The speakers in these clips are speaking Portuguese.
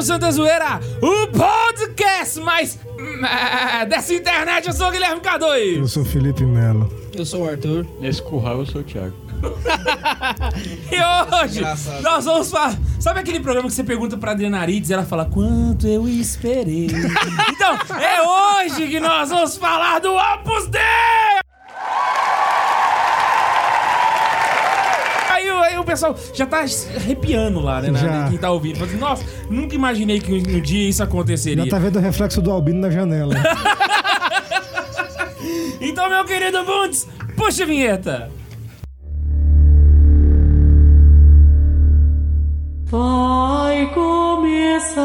no Santa Zoeira, o podcast mais eh, dessa internet. Eu sou o Guilherme K2. Eu sou Felipe Melo. Eu sou o Arthur. Nesse curral eu sou o Thiago. E hoje Engraçado. nós vamos falar. Sabe aquele programa que você pergunta pra Adriana Arides e ela fala quanto eu esperei? então, é hoje que nós vamos falar do Opus Dei! Pessoal já tá arrepiando lá, né? na- Já. Quem tá ouvindo. Assim, Nossa, nunca imaginei que um dia isso aconteceria. Já tá vendo o reflexo do Albino na janela. Então, meu querido Bundes, puxa a vinheta! Vai começar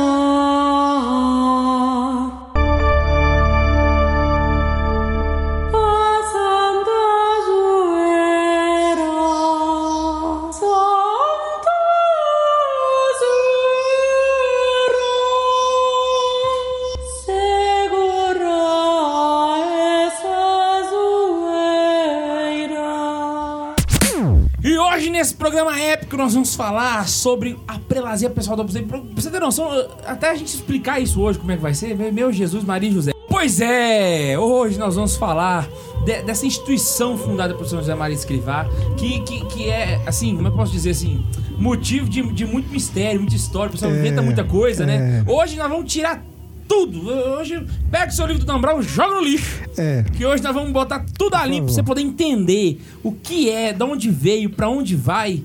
épico, nós vamos falar sobre a prelazia pessoal do Opus Dei. Pra você ter noção, até a gente explicar isso hoje, como é que vai ser, meu Jesus, Maria e José. Pois é, hoje nós vamos falar de- dessa instituição fundada por São José Maria Escrivá, que, que, que é, assim, como é que eu posso dizer assim, motivo de, de muito mistério, muita história, o pessoal É, inventa muita coisa, né? é. Hoje nós vamos tirar tudo. Hoje, pega o seu livro do Dan Brown, joga no lixo. É. Que hoje nós vamos botar tudo ali pra você poder entender o que é, de onde veio, pra onde vai.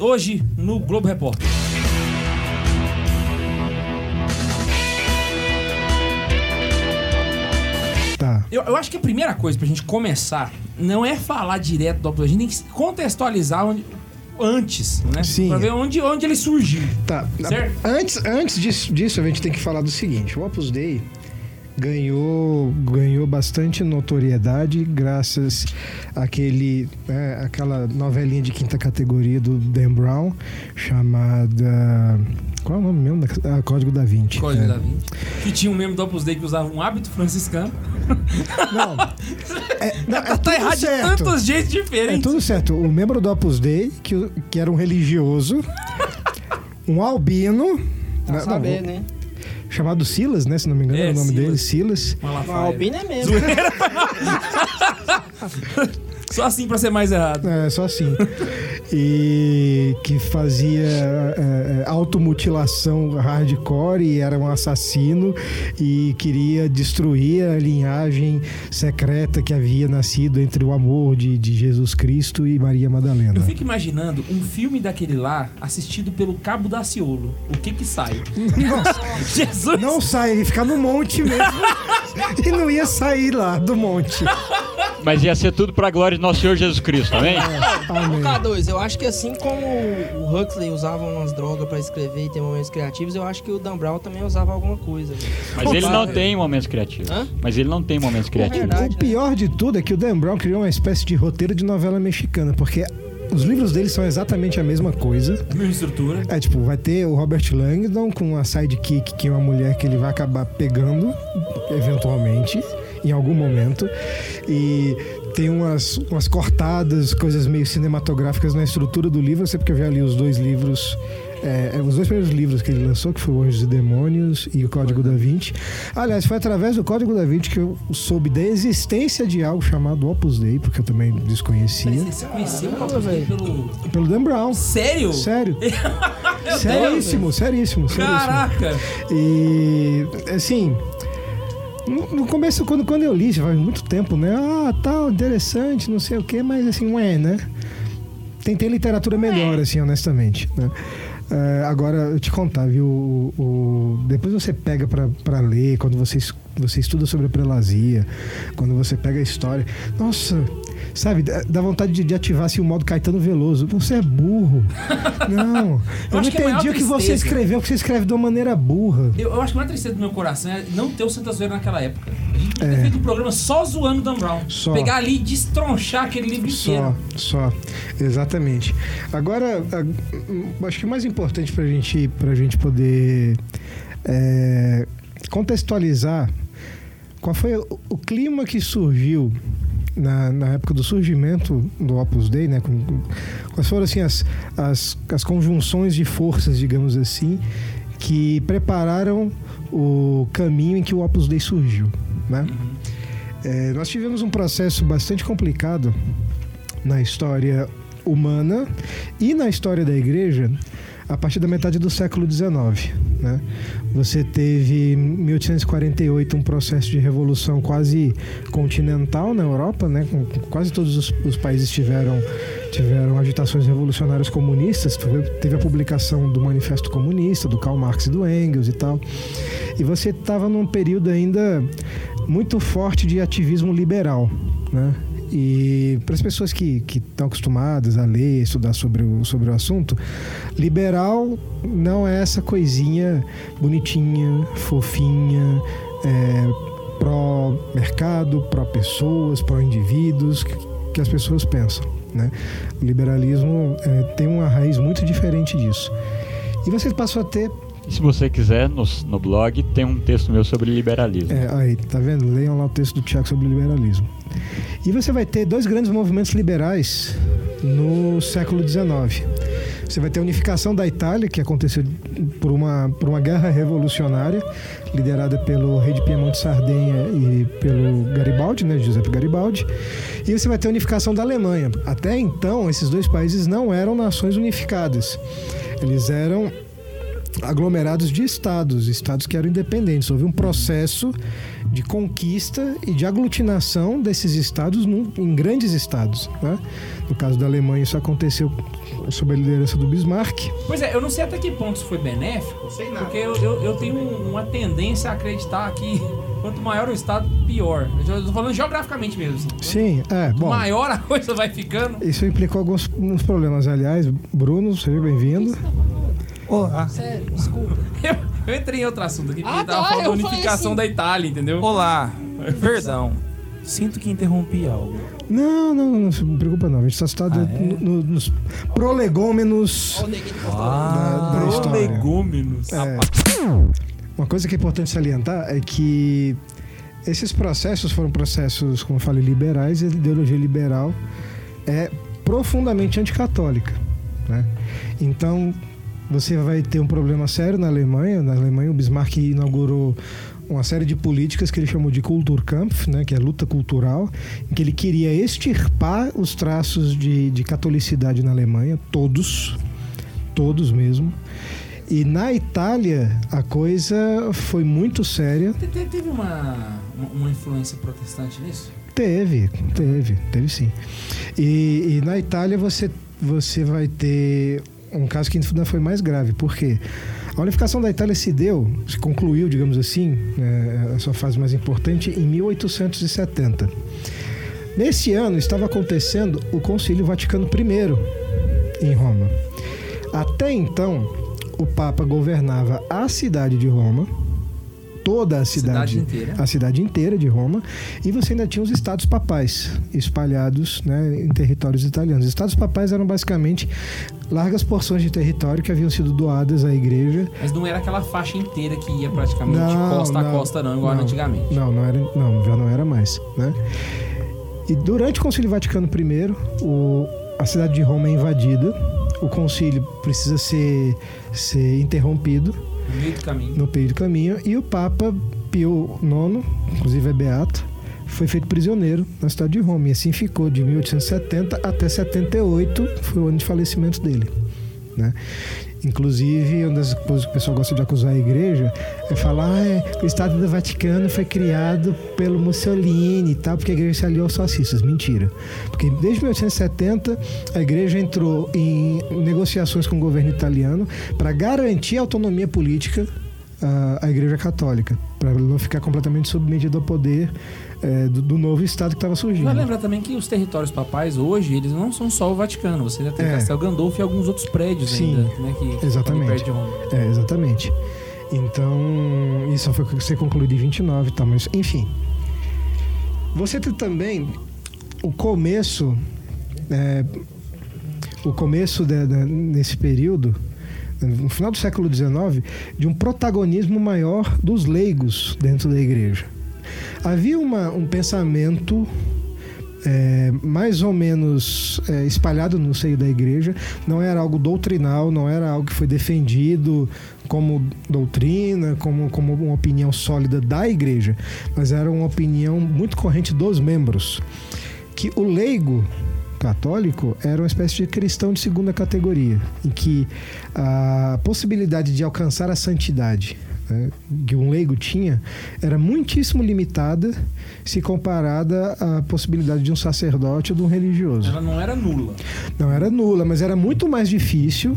Hoje no Globo Repórter. Tá. Eu, eu acho que a primeira coisa pra gente começar não é falar direto do Opus a gente tem que contextualizar onde- antes, né? Sim. Pra ver onde, onde ele surgiu. Tá. Certo? Antes, antes disso, disso, a gente tem que falar do seguinte: o Opus Dei ganhou, ganhou bastante notoriedade graças àquele, né, àquela novelinha de quinta categoria do Dan Brown chamada. Qual é o nome mesmo? da- Ah, Código da Vinci. Código É. da Vinci. Que tinha um membro do Opus Dei que usava um hábito franciscano. Não. É, não, é tá tudo errado certo. de tantos jeitos É diferentes. tudo certo. O membro do Opus Dei, que, que era um religioso, um albino. Pra não, saber, não, né? Chamado Silas, né? Se não me engano, É, era o nome Silas. dele, Silas. Albino é mesmo. Só assim pra ser mais errado. É, só assim. E que fazia é, é, automutilação hardcore e era um assassino e queria destruir a linhagem secreta que havia nascido entre o amor de, de Jesus Cristo e Maria Madalena. Eu fico imaginando um filme daquele lá assistido pelo Cabo Daciolo. O que que sai? Nossa, Jesus! não sai, ele fica no monte mesmo. e não ia sair lá do monte. Mas ia ser tudo pra glória de nosso Senhor Jesus Cristo, amém? Amém. K2, eu acho que assim como o Huxley usava umas drogas pra escrever e ter momentos criativos, eu acho que o Dan Brown também usava alguma coisa. velho. Mas ele não tem momentos criativos. Hã? Mas ele não tem momentos criativos. verdade. O pior de tudo é que o Dan Brown criou uma espécie de roteiro de novela mexicana, porque os livros dele são exatamente a mesma coisa. A mesma estrutura. É tipo, vai ter o Robert Langdon com uma sidekick que é uma mulher que ele vai acabar pegando, eventualmente, em algum momento. E tem umas, umas cortadas, coisas meio cinematográficas na estrutura do livro. Eu sei porque eu já li os dois livros. é, é, os dois primeiros livros que ele lançou, que foi o Anjos e Demônios e o Código da Vinci. Aliás, foi através do Código da Vinci que eu soube da existência de algo chamado Opus Dei, porque eu também desconhecia, Você conheceu o Opus Dei pelo... pelo Dan Brown. Sério? Sério. Seríssimo, seríssimo, seríssimo. Caraca! E assim, no, começo, quando, quando eu li, já faz muito tempo, né? Ah, tal, interessante, não sei o quê, mas assim, não é, né? Tem, tem literatura melhor, assim, honestamente. Né? É, agora, eu te contar, viu? O, o- depois você pega pra, pra ler, quando você, você estuda sobre a prelazia, quando você pega a história. Nossa, sabe, dá vontade de, de ativar assim, o modo Caetano Veloso. Você é burro. Não, eu, não acho que é entendi o que você escreveu, porque você escreve de uma maneira burra. Eu, eu acho que a maior tristeza do meu coração é não ter o Santa Zoeira naquela época. A gente podia ter É. feito um programa só zoando o Dan Brown. Só. Pegar ali e destronchar aquele livro Só, inteiro. só. Exatamente. Agora, a- acho que o mais importante pra gente, pra gente poder é, contextualizar qual foi o, o clima que surgiu na, na época do surgimento do Opus Dei, né? Com- quais foram assim, as, as, as conjunções de forças, digamos assim, que prepararam o caminho em que o Opus Dei surgiu, né? É, nós tivemos um processo bastante complicado na história humana e na história da igreja a partir da metade do século XIX. Né? Você teve em 1848 um processo de revolução quase continental na Europa, né? Com- quase todos os, os países tiveram, tiveram agitações revolucionárias comunistas. Teve a publicação do Manifesto Comunista, do Karl Marx e do Engels e tal. E você estava num período ainda muito forte de ativismo liberal, né? E para as pessoas que estão acostumadas a ler, estudar sobre o, sobre o assunto, liberal não é essa coisinha bonitinha, fofinha, é, pró-mercado, pró-pessoas, pró-indivíduos que, que as pessoas pensam. Né? O liberalismo é, tem uma raiz muito diferente disso. E você passou a ter se você quiser, no, no blog tem um texto meu sobre liberalismo. É, aí, tá vendo? Leiam lá o texto do Tiago sobre liberalismo. E você vai ter dois grandes movimentos liberais no século XIX. Você vai ter a unificação da Itália, que aconteceu por uma, por uma guerra revolucionária, liderada pelo rei de Piemonte Sardenha e pelo Garibaldi, né, Giuseppe Garibaldi. E você vai ter a unificação da Alemanha. Até então, esses dois países não eram nações unificadas. Eles eram aglomerados de estados, estados que eram independentes. Houve um processo de conquista e de aglutinação desses estados num- em grandes estados. Né? No caso da Alemanha, isso aconteceu sob a liderança do Bismarck. Pois é, eu não sei até que ponto isso foi benéfico, porque eu, eu, eu tenho uma tendência a acreditar que quanto maior o estado, pior. Eu tô falando geograficamente mesmo. Assim. Sim, é, bom. maior a coisa vai ficando. Isso implicou alguns uns problemas. Aliás, Bruno, seja bem-vindo. Olá. Sério, desculpa. Eu, eu entrei em outro assunto aqui, porque Ah, tava tá, falando da unificação assim. da Itália, entendeu? Olá. Perdão. Sinto que interrompi algo. Não, não, não se preocupa não. A gente só está Ah, é? no- no- nos prolegômenos postou da, da. Prolegômenos. É. Uma coisa que é importante salientar é que esses processos foram processos, como eu falei, liberais e a ideologia liberal é profundamente anticatólica. Né? Então, você vai ter um problema sério na Alemanha. Na Alemanha, o Bismarck inaugurou uma série de políticas que ele chamou de Kulturkampf, né, que é luta cultural, em que ele queria extirpar os traços de, de catolicidade na Alemanha, todos, todos mesmo. E na Itália a coisa foi muito séria. Te- te- Teve uma, uma- uma influência protestante nisso? Teve, teve, teve sim. E, e na Itália você, você vai ter um caso que ainda foi mais grave, porque a unificação da Itália se deu, se concluiu, digamos assim, é, a sua fase mais importante, em 1870. Nesse ano estava acontecendo o Concílio Vaticano I em Roma. Até então, o Papa governava a cidade de Roma, toda a cidade, Cidade inteira. a cidade inteira de Roma, e você ainda tinha os estados papais espalhados né, em territórios italianos. Os estados papais eram basicamente largas porções de território que haviam sido doadas à igreja. Mas não era aquela faixa inteira que ia praticamente Não, costa a não, costa, não, igual não. antigamente. Não, não era, não, já não era mais, né? E durante o Concílio Vaticano I, o, a cidade de Roma é invadida, o concílio precisa ser, ser interrompido No meio do caminho. no meio do caminho e o Papa Pio IX, inclusive é beato, foi feito prisioneiro na cidade de Roma e assim ficou de 1870 até 78, foi o ano de falecimento dele, né? Inclusive, uma das coisas que o pessoal gosta de acusar a igreja é falar ah, é, o Estado do Vaticano foi criado pelo Mussolini e tal, porque a igreja se aliou aos fascistas. Mentira. Porque desde 1870 a igreja entrou em negociações com o governo italiano para garantir a autonomia política à, à igreja católica, para não ficar completamente submetida ao poder eh, do, do novo Estado que estava surgindo. Vai lembrar também que os territórios papais hoje, eles não são só o Vaticano. Você ainda tem É. Castel Gandolfo e alguns outros prédios Sim, ainda, né? Que exatamente. Roma. É, exatamente. Então, isso foi ser concluído em 29 e tal, mas enfim. Você tem também o começo, é, o começo de- de- nesse período, no final do século XIX, de um protagonismo maior dos leigos dentro da igreja. Havia uma- um pensamento é, mais ou menos é, espalhado no seio da igreja. Não era algo doutrinal, não era algo que foi defendido como doutrina, como, como uma opinião sólida da igreja, mas era uma opinião muito corrente dos membros. Que o leigo católico era uma espécie de cristão de segunda categoria, em que a possibilidade de alcançar a santidade né, que um leigo tinha era muitíssimo limitada se comparada à possibilidade de um sacerdote ou de um religioso. Ela não era nula. Não era nula, mas era muito mais difícil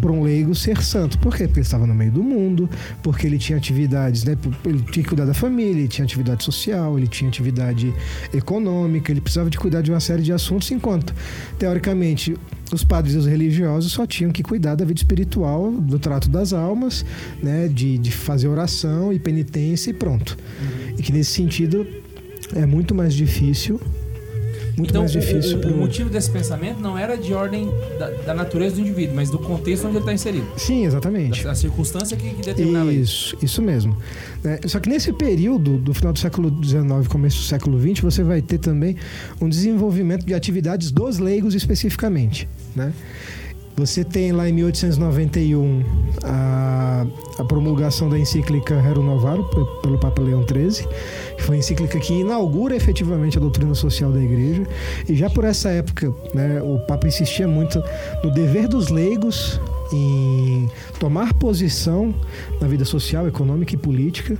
para um leigo ser santo. Por quê? Porque ele estava no meio do mundo, porque ele tinha atividades, né? Ele tinha que cuidar da família, ele tinha atividade social, ele tinha atividade econômica, ele precisava de cuidar de uma série de assuntos, enquanto, teoricamente, os padres e os religiosos só tinham que cuidar da vida espiritual, do trato das almas, né? De, de fazer oração e penitência e pronto. E que nesse sentido é muito mais difícil. Muito então, mais o- difícil o, pro- o motivo desse pensamento não era de ordem da, da natureza do indivíduo, mas do contexto onde ele está inserido. Sim, exatamente. Da, da circunstância que, que determinava isso. Isso, isso mesmo. É, só que nesse período, do final do século XIX começo do século XX, você vai ter também um desenvolvimento de atividades dos leigos especificamente. Né? Você tem lá em 1891 a, a promulgação da encíclica Rerum Novarum pe- pelo Papa Leão XIII, que foi a encíclica que inaugura efetivamente a doutrina social da Igreja. E já por essa época, né, o Papa insistia muito no dever dos leigos em tomar posição na vida social, econômica e política.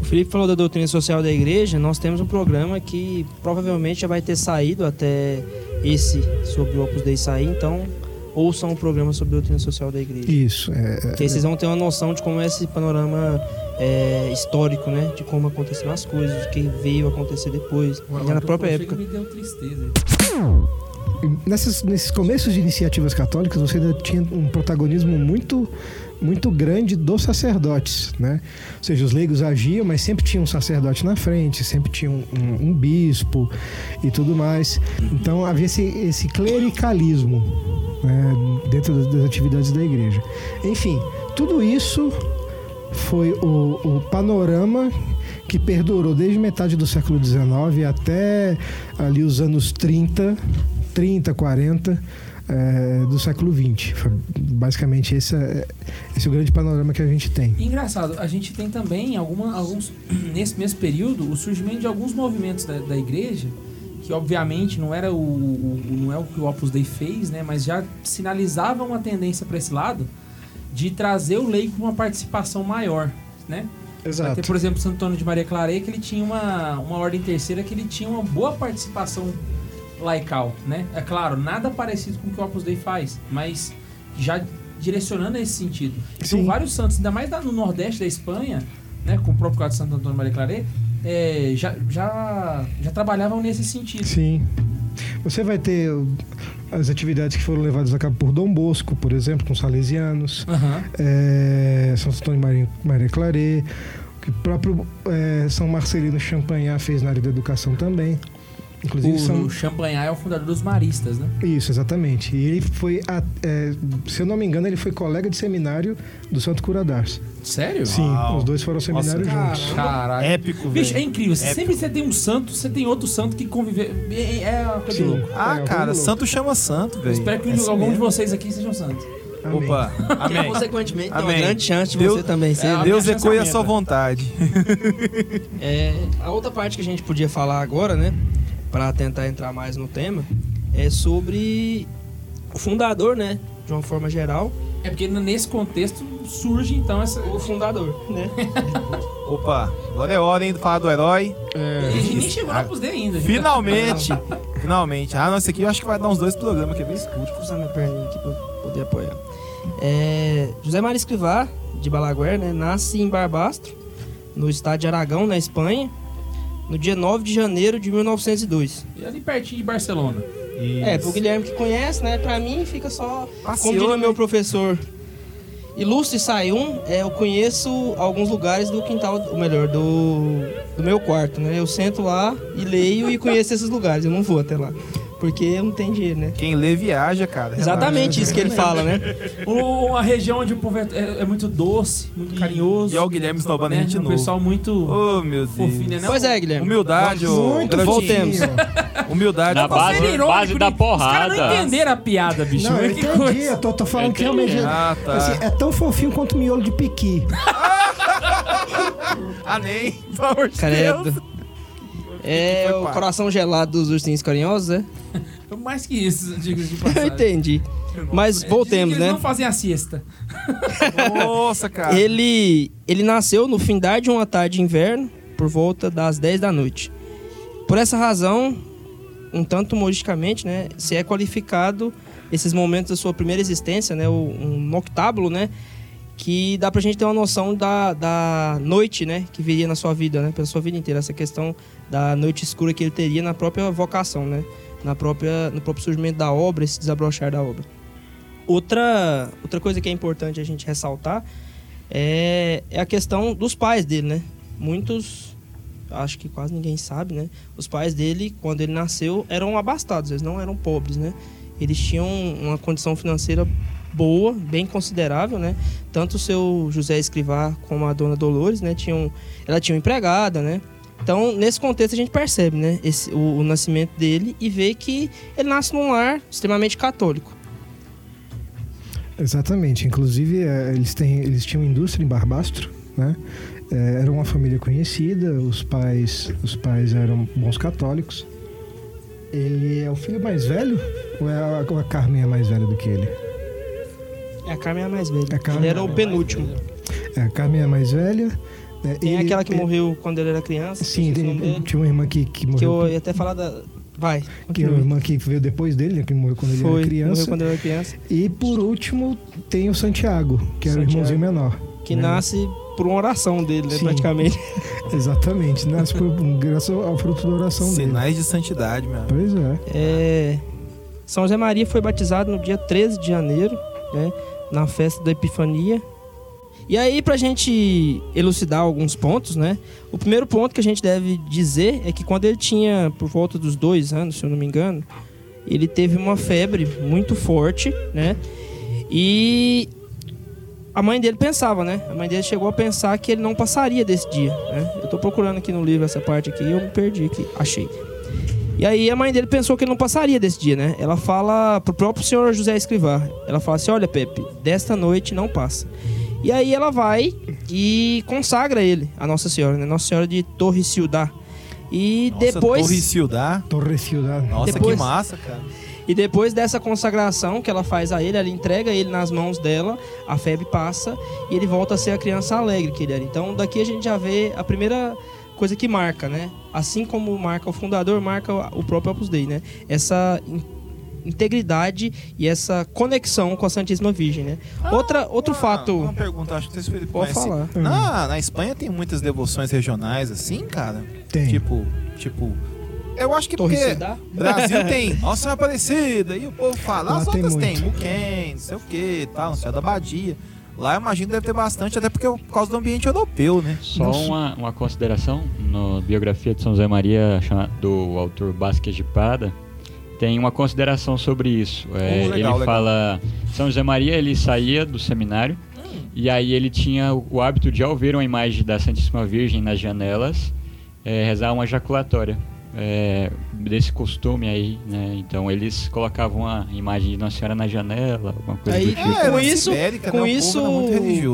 O Felipe falou da doutrina social da igreja. Nós temos um programa que provavelmente já vai ter saído até esse sobre o Opus Dei sair. Então, ouçam o programa sobre doutrina social da igreja. Isso. É, Que aí vocês vão ter uma noção de como é esse panorama é, histórico, né? De como aconteceram as coisas, o que veio acontecer depois, na própria época. Me deu tristeza. Nessas, nesses começos de iniciativas católicas, você ainda tinha um protagonismo muito muito grande dos sacerdotes, né? Ou seja, os leigos agiam, mas sempre tinha um sacerdote na frente, sempre tinha um, um- um bispo e tudo mais. Então havia esse, esse clericalismo né, dentro das, atividades da igreja. Enfim, tudo isso foi o, o panorama que perdurou desde metade do século XIX até ali os anos 30, 30, 40 eh, do século XX. Foi basicamente esse é, esse é o grande panorama que a gente tem. Engraçado, a gente tem também alguma, alguns nesse mesmo período o surgimento de alguns movimentos da, da igreja que obviamente não era o, o- não é o que o Opus Dei fez, né, mas já sinalizava uma tendência para esse lado de trazer o leigo com uma participação maior, né? Vai ter, por exemplo, Santo Antônio de Maria Claret, que ele tinha uma, uma ordem terceira que ele tinha uma boa participação laical, né? É claro, nada parecido com o que o Opus Dei faz, mas já direcionando nesse sentido. Então, Sim. vários santos, ainda mais no Nordeste da Espanha, né, com o próprio caso de Santo Antônio Maria Claret, é, já, já, já trabalhavam nesse sentido. Sim. Você vai ter as atividades que foram levadas a cabo por Dom Bosco, por exemplo, com os salesianos, Aham. é, São Antônio Maria, Maria Claret, que o próprio é, São Marcelino Champagnat fez na área da educação também. Inclusive, O, são, o Champagnat é o fundador dos maristas, né? Isso, exatamente. E ele foi, a- é, se eu não me engano, ele foi colega de seminário do Santo Curadares. Sério? Sim, Uau. os dois foram ao seminário Nossa, juntos. Caralho. Épico, Bicho, é velho. incrível. Épico. Sempre você tem um santo, você tem outro santo que conviver. É, é uma coisa louca. Ah, Legal, cara, vamos santo chama santo, velho. Espero que É assim algum de mesmo. vocês aqui sejam santos. Amém. Opa, E, amém. consequentemente, tem uma Amém. grande chance de Deus- você também ser. É? Deus ecoe a sua vontade. É, a outra parte que a gente podia falar agora, né, Pra tentar entrar mais no tema, é sobre o fundador, né, de uma forma geral, É porque nesse contexto surge então essa. o fundador, né? Opa, agora é hora, hein, de falar do herói. A gente nem chegou no Opus Dei ainda. Finalmente, finalmente. Ah, nossa, aqui eu acho que vai dar uns dois programas, que é bem escuro. Deixa eu cruzar minha perninha aqui pra poder apoiar. É, José Maria Escrivá, de Balaguer, né, nasce em Barbastro, no estado de Aragão, na Espanha, no dia 9 de janeiro de 1902. E ali pertinho de Barcelona. É, pro Guilherme que conhece, né? Pra mim fica só. Passeou, como diria né? meu professor Ilustre Sayum, é, eu conheço alguns lugares do quintal, ou melhor, do, do meu quarto, né? Eu sento lá e leio e conheço esses lugares, eu não vou até lá. Porque não tem dinheiro, né? Quem lê viaja, cara. Exatamente isso que ele fala, né? O- Uma região onde o povo é, é- é muito doce, muito carinhoso. E ó o Guilherme esnobando né? a gente de Um novo. pessoal muito Oh, meu Deus. fofinho, né? Pois é, Guilherme. Humildade, ô. Muito garotinho. voltemos. Humildade. Na por base- irônico, base da né? Os caras não porrada. entenderam a piada, bicho. Não, eu que entendi. coisa. Eu tô, tô falando que realmente. Ah, tá. assim, é tão fofinho quanto miolo de piqui. Ah, nem. Pelo amor de Deus. É Foi o coração gelado dos ursinhos carinhosos, é? Mais que isso, diga de Eu passagem. entendi. Mas voltemos, que eles né? não fazem a siesta. Nossa, cara. Ele, ele nasceu no findar de uma tarde de inverno, por volta das 10 da noite. Por essa razão, um tanto humoristicamente, né, se é qualificado esses momentos da sua primeira existência, né, um noctábulo, né, que dá pra gente ter uma noção da, da noite, né, que viria na sua vida, né, pela sua vida inteira, essa questão da noite escura que ele teria na própria vocação, né, na própria, no próprio surgimento da obra, esse desabrochar da obra. Outra, outra coisa que é importante a gente ressaltar é, é a questão dos pais dele, né? Muitos, acho que quase ninguém sabe, né? Os pais dele, quando ele nasceu, eram abastados, eles não eram pobres, né? Eles tinham uma condição financeira boa, bem considerável, né? Tanto o seu José Escrivá como a dona Dolores, né? Tinham, ela tinha uma empregada, né? Então, nesse contexto, a gente percebe, né? Esse, o, o nascimento dele e vê que ele nasce num lar extremamente católico. Exatamente. Inclusive, eh, eles, têm, eles tinham indústria em Barbastro, né? Eh, Era uma família conhecida, os pais, os pais eram bons católicos. Ele é o filho mais velho? Ou é a, a Carmen é mais velha do que ele? É, a Carmen é a mais velha. A Carmen ele era é o penúltimo. É, a Carmen é a mais velha. né? Tem Ele- aquela que ele- morreu quando ele era criança. Sim, dele, tinha uma irmã que, que Que morreu. eu ia até falar da. Vai. Que é irmã que veio depois dele, né, que morreu quando ele Foi. era criança. Morreu quando ele era criança. E por último tem o Santiago, que era o Santiago. irmãozinho menor. Que né? nasce por uma oração dele, né? Sim. Praticamente. Exatamente, nasce por, graças ao fruto da oração dele. Sinais de santidade, meu. Pois é. É, São José Maria foi batizado no dia 13 de janeiro, né? Na festa da Epifania. E aí, pra gente elucidar alguns pontos, né? O primeiro ponto que a gente deve dizer é que quando ele tinha por volta dos dois anos, se eu não me engano, ele teve uma febre muito forte, né? E a mãe dele pensava, né? A mãe dele chegou a pensar que ele não passaria desse dia, né? Eu tô procurando aqui no livro essa parte aqui e eu me perdi aqui. Achei. E aí a mãe dele pensou que ele não passaria desse dia, né? Ela fala pro próprio senhor José Escrivá. Ela fala assim: olha, Pepe, desta noite não passa. E aí ela vai e consagra ele, a Nossa Senhora, né? Nossa Senhora de Torre Ciudad. E Nossa, depois. Torre Ciudad. Torre Ciudad. Nossa, Depois- que massa, cara. E depois dessa consagração que ela faz a ele, ela entrega ele nas mãos dela, a febre passa e ele volta a ser a criança alegre que ele era. Então daqui a gente já vê a primeira coisa que marca, né? Assim como marca o fundador, marca o próprio Opus Dei, né? Essa in- integridade e essa conexão com a Santíssima Virgem, né? Outra, outro Uma- fato... Uma pergunta, acho que vocês Pode falar. Na, na Espanha tem muitas devoções regionais assim, cara? Tem. Tipo, tipo. Eu acho que Torre porque Ciudad? Brasil tem Nossa Senhora Aparecida, e o povo fala, Lá as tem outras tem, muito. Muquem, não sei o que, tal, não sei, da Badia. Lá eu imagino que deve ter bastante, até porque é por causa do ambiente europeu, né? Só uma, uma consideração, na biografia de São José Maria, do autor Basques de Prada, tem uma consideração sobre isso. É, Oh, legal, ele legal. fala, São José Maria ele saía do seminário e aí ele tinha o, o hábito de ao ver uma imagem da Santíssima Virgem nas janelas, é, rezar uma jaculatória. É, desse costume aí, né? Então eles colocavam a imagem de Nossa Senhora na janela, alguma coisa Aí, do tipo. É, com na isso, Ibérica, né, com isso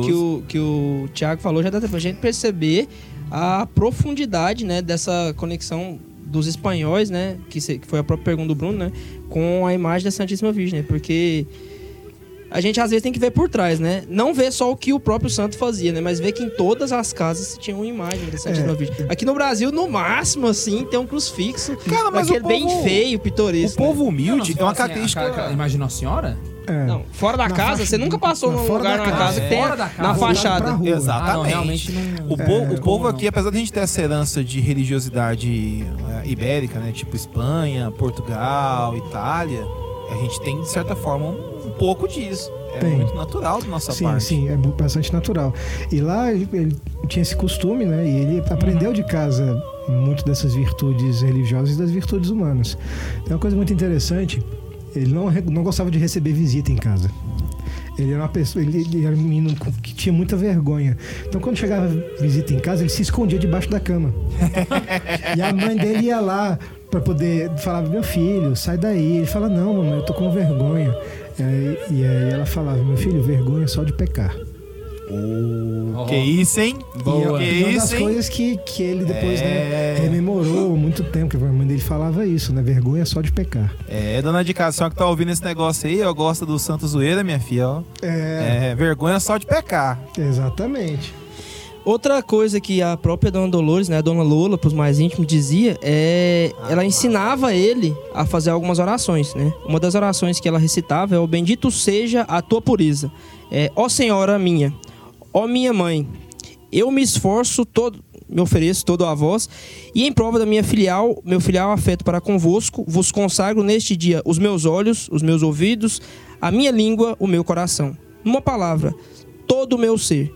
que, o, que o Tiago falou, já dá pra gente perceber a profundidade né, dessa conexão dos espanhóis, né? Que, se- que foi a própria pergunta do Bruno, né? Com a imagem da Santíssima Virgem, né? Porque a gente às vezes tem que ver por trás, né? Não ver só o que o próprio santo fazia, né? Mas ver que em todas as casas se tinha uma imagem da Santíssima É. Virgem. Aqui no Brasil, no máximo, assim, tem um crucifixo. Cara, mas aquele o bem povo- feio, O pitoresco. né? povo humilde é uma Assim, característica. a- a- a imagem de Nossa Senhora? É. Não, fora da Na casa, faixa- você nunca passou na num lugar da numa casa. que tem Fora da casa, na fachada. Exatamente. Ah, não, realmente não. O, povo, o É, povo como aqui, apesar de a gente ter essa herança de religiosidade eh, ibérica, né? Tipo Espanha, Portugal, Itália, a gente tem, de certa forma, um pouco disso. É Tem. muito natural da nossa Sim, parte. sim, é bu- bastante natural. E lá ele tinha esse costume, né? E ele aprendeu de casa muito dessas virtudes religiosas e das virtudes humanas. Tem uma coisa muito interessante, ele não, não gostava de receber visita em casa. Ele era uma pessoa, ele, ele era um menino que tinha muita vergonha. Então quando chegava visita em casa, ele se escondia debaixo da cama. e a mãe dele ia lá pra poder falar, meu filho, sai daí. Ele fala, não, mamãe, eu tô com vergonha. E aí, e aí ela falava, meu filho, vergonha é só de pecar. Que isso, hein? Boa. Que E uma das isso, coisas que, que ele depois É. né, rememorou há muito tempo, que a mãe dele falava isso, né? Vergonha é só de pecar. É, dona de casa, a senhora que tá ouvindo esse negócio aí, ó, gosta do Santo Zoeira, minha filha, ó. É, É, vergonha só de pecar. exatamente. Outra coisa que a própria Dona Dolores, né, a Dona Lola, para os mais íntimos, dizia é ela ensinava ele a fazer algumas orações, né? Uma das orações que ela recitava é o bendito seja a tua pureza. É, ó Senhora minha, ó minha mãe, eu me esforço todo, me ofereço todo a vós e em prova da minha filial, meu filial afeto para convosco, vos consagro neste dia os meus olhos, os meus ouvidos, a minha língua, o meu coração. Numa palavra, todo o meu ser.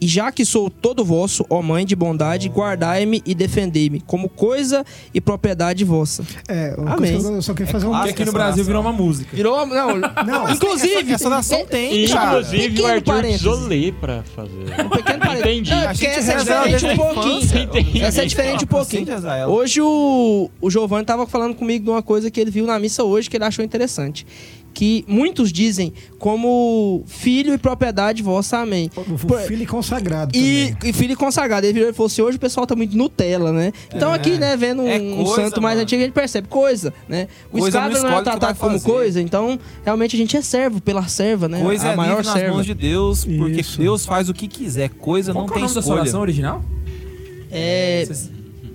E já que sou todo vosso, ó Mãe de bondade, guardai-me e defendei-me, como coisa e propriedade vossa. É, uma Amém. coisa que eu só queria fazer um. Porque aqui no Brasil virou uma música. Virou. Não, Não, inclusive. Essa nação tem, cara. Inclusive o Arthur precisou ler pra fazer. Um pequeno parênteses. Entendi. É, A porque essa é diferente um pouquinho. infância. Entendi. Essa é diferente um pouquinho. Hoje o, o Giovanni tava falando comigo de uma coisa que ele viu na missa hoje que ele achou interessante. Que muitos dizem como filho e propriedade vossa, amém. O filho consagrado E, e filho consagrado. Ele virou e falou assim: hoje o pessoal tá muito Nutella, né? Então aqui, né, vendo um, É um coisa, santo mais mano. antigo, a gente percebe coisa, né? O Coisa escravo não é tratado como fazer. coisa, então realmente a gente é servo pela serva, né? Coisa a é maior nas serva. mãos de Deus, porque Isso. Deus faz o que quiser. Coisa Qual não é o tem nome da sua escolha. oração original? É,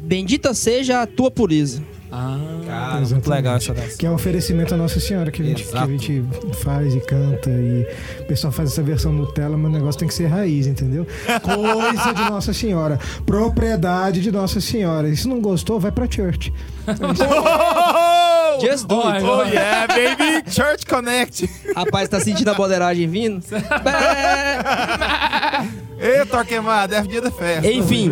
bendita seja a tua pureza. Ah, Cara, muito legal essa oração. Que é o oferecimento à Nossa Senhora que a, gente, que a gente faz e canta. E o pessoal faz essa versão Nutella, mas o negócio tem que ser raiz, entendeu? Coisa de Nossa Senhora. Propriedade de Nossa Senhora. E se não gostou, vai pra church. Just do it. Oh yeah, baby! Church Connect! Rapaz, tá sentindo a bodeiragem vindo? Ê, Torquemada, é dia da festa. Enfim,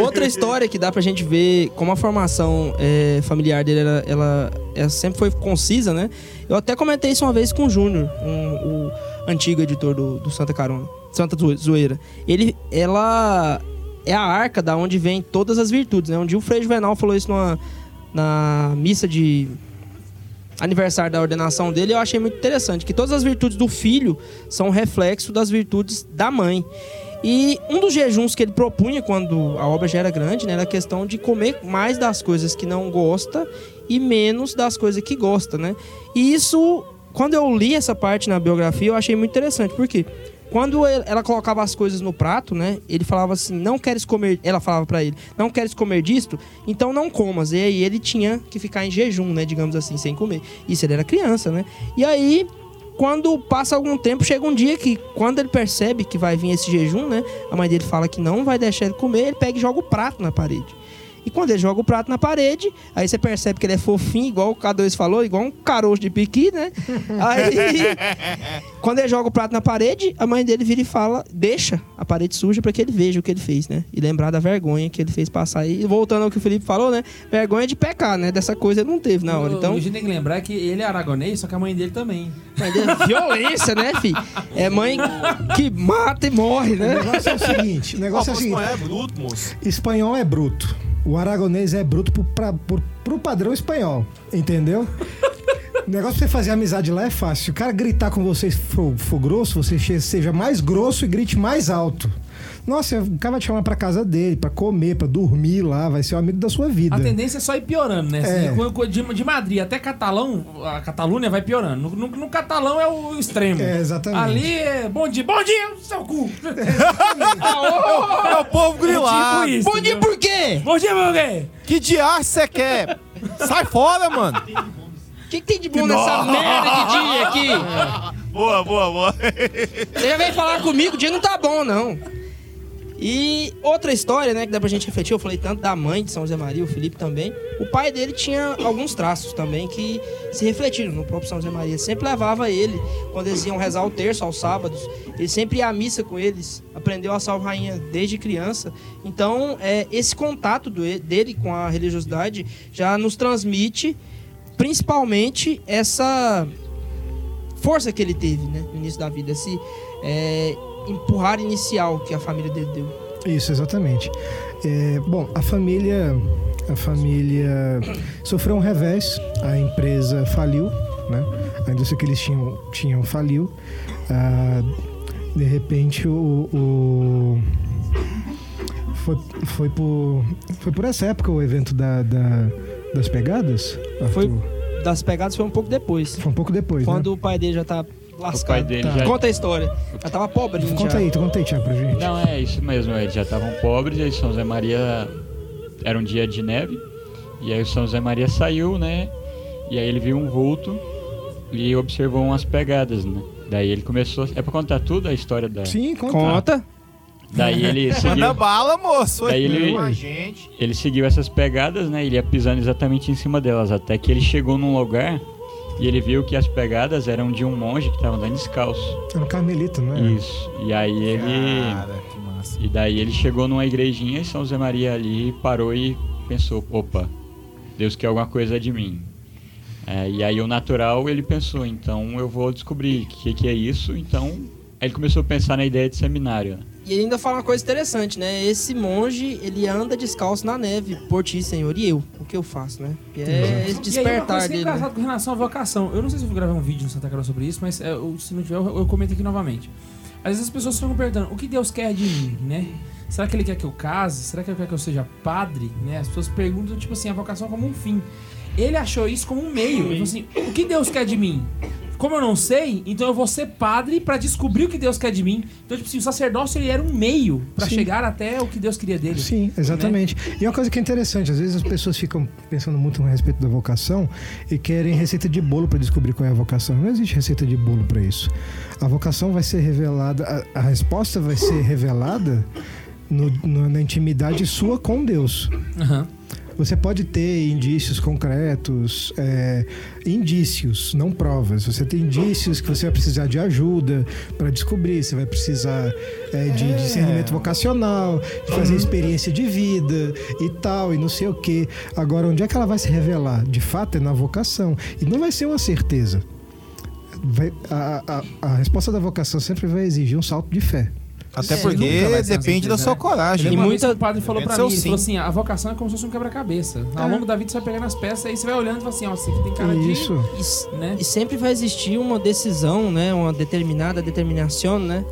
outra história que dá pra gente ver como a formação é, familiar dele ela, ela- ela sempre foi concisa, né? Eu até comentei isso uma vez com o Júnior, um- o antigo editor do, do Santa Carona, Santa Zo- Zoeira. Ele, ela é a arca da onde vem todas as virtudes, né? Um dia o Frei Juvenal falou isso numa, na missa de aniversário da ordenação dele, eu achei muito interessante que todas as virtudes do filho são reflexo das virtudes da mãe. E um dos jejuns que ele propunha quando a obra já era grande, né, era a questão de comer mais das coisas que não gosta e menos das coisas que gosta, né? E isso, quando eu li essa parte na biografia, eu achei muito interessante, porque quando ela colocava as coisas no prato, né? Ele falava assim: "Não queres comer", ela falava pra ele: "Não queres comer disto? Então não comas". E aí ele tinha que ficar em jejum, né, digamos assim, sem comer. Isso ele era criança, né? E aí quando passa algum tempo, chega um dia que, quando ele percebe que vai vir esse jejum, né? A mãe dele fala que não vai deixar ele comer, ele pega e joga o prato na parede. E quando ele joga o prato na parede, aí você percebe que ele é fofinho, igual o K2 falou, igual um caroço de piqui, né? Aí, quando ele joga o prato na parede, a mãe dele vira e fala: Deixa a parede suja para que ele veja o que ele fez, né? E lembrar da vergonha que ele fez passar. E voltando ao que o Felipe falou, né? Vergonha de pecar, né? Dessa coisa ele não teve na hora. O- Então, A gente tem que lembrar que ele é aragonês, só que a mãe dele também. Mãe dele- Violência, né, filho? É mãe que mata e morre, O né? negócio é o seguinte: o negócio é o seguinte. é bruto, moço. Espanhol é bruto. O aragonês é bruto pro, pra, pro, pro padrão espanhol. Entendeu? O negócio pra você fazer amizade lá é fácil. Se o cara gritar com você for, for grosso, você seja mais grosso e grite mais alto. Nossa, o cara vai te chamar pra casa dele, pra comer, pra dormir lá, vai ser o amigo da sua vida. A tendência é só ir piorando, né? É. De, de Madrid até Catalão, a Catalunha vai piorando. No, no- no catalão é o extremo. É, exatamente. Ali é bom dia, bom dia, seu cu. É o povo grilado. tipo isso. Bom dia por quê? Bom dia, meu quê? Que diacho você quer? Sai fora, mano. O que, que tem de bom nessa merda de dia aqui? Boa, boa, boa. Você já veio falar comigo, o dia não tá bom, não. E outra história, né, que dá pra gente refletir, eu falei tanto da mãe de São José Maria, o Felipe também. O pai dele tinha alguns traços também que se refletiram no próprio São José Maria. Sempre levava ele, quando eles iam rezar o terço aos sábados, ele sempre ia à missa com eles, aprendeu a salve rainha desde criança. Então, é, esse contato do- dele com a religiosidade já nos transmite principalmente essa força que ele teve né, no início da vida, esse é, empurrar inicial que a família dele deu. Isso, exatamente. É, bom, a família, a família sofreu um revés. A empresa faliu, né? A indústria que eles tinham, tinham faliu. Ah, de repente, o, o- foi, foi, por, foi por essa época o evento da, da- das pegadas? Foi Arthur? das pegadas foi um pouco depois. Foi um pouco depois, Quando né? o pai dele já tá lascado. O pai dele Tá. já. Conta a história. Já tava pobrinho Conta já. aí, tu conta aí, Thiago, pra gente. Não, é isso mesmo. Eles já estavam pobres e aí São José Maria. Era um dia de neve. E aí o São José Maria saiu, né? E aí ele viu um vulto e observou umas pegadas, né? Daí ele começou. É pra contar tudo a história da. Sim, conta. Conta. Daí ele seguiu. Manda bala, moço. Daí ele- ele seguiu essas pegadas, né? Ele ia pisando exatamente em cima delas, até que ele chegou num lugar e ele viu que as pegadas eram de um monge que estava andando descalço. Era um carmelito, né? Isso. E aí ele. Cara, que massa. E daí ele chegou numa igrejinha e São José Maria ali parou e pensou, opa, Deus quer alguma coisa de mim. É, e aí o natural ele pensou, então eu vou descobrir o que, que é isso. Então aí ele começou a pensar na ideia de seminário. E ele ainda fala uma coisa interessante, né? Esse monge, ele anda descalço na neve, por ti, Senhor, e eu, o que eu faço, né? E é esse E aí, despertar é dele. né? com relação à vocação. Eu não sei se eu vou gravar um vídeo no Santa Carol sobre isso, mas é, eu- se não tiver, eu, eu comento aqui novamente. Às vezes as pessoas ficam perguntando, o que Deus quer de mim, né? Será que Ele quer que eu case? Será que Ele quer que eu seja padre? Né? As pessoas perguntam, tipo assim, a vocação como um fim. Ele achou isso como um meio. Ele falou assim, o que Deus quer de mim? Como eu não sei, então eu vou ser padre pra descobrir o que Deus quer de mim. Então, tipo assim, o sacerdócio ele era um meio Sim. chegar até o que Deus queria dele. Sim, exatamente. E uma coisa que é interessante, às vezes as pessoas ficam pensando muito a respeito da vocação e querem receita de bolo para descobrir qual é a vocação. Não existe receita de bolo para isso. A vocação vai ser revelada, a, a resposta vai ser revelada no- no- na intimidade sua com Deus. Aham. Você pode ter indícios concretos, é, indícios, não provas. Você tem indícios que você vai precisar de ajuda para descobrir, você vai precisar é, de É. discernimento vocacional, de fazer experiência de vida e tal, e não sei o quê. Agora, onde é que ela vai se revelar? De fato, é na vocação. E não vai ser uma certeza. Vai- a, a- a resposta da vocação sempre vai exigir um salto de fé. Até É, porque depende da sua né? coragem. E muita- o padre falou pra Depende do mim, ele falou sim. assim, a vocação é como se fosse um quebra-cabeça. Ao É. longo da vida você vai pegando as peças, aí você vai olhando e fala assim, ó, você aqui tem cara Isso. E de... Né? E sempre vai existir uma decisão, né? Uma determinada determinação, né?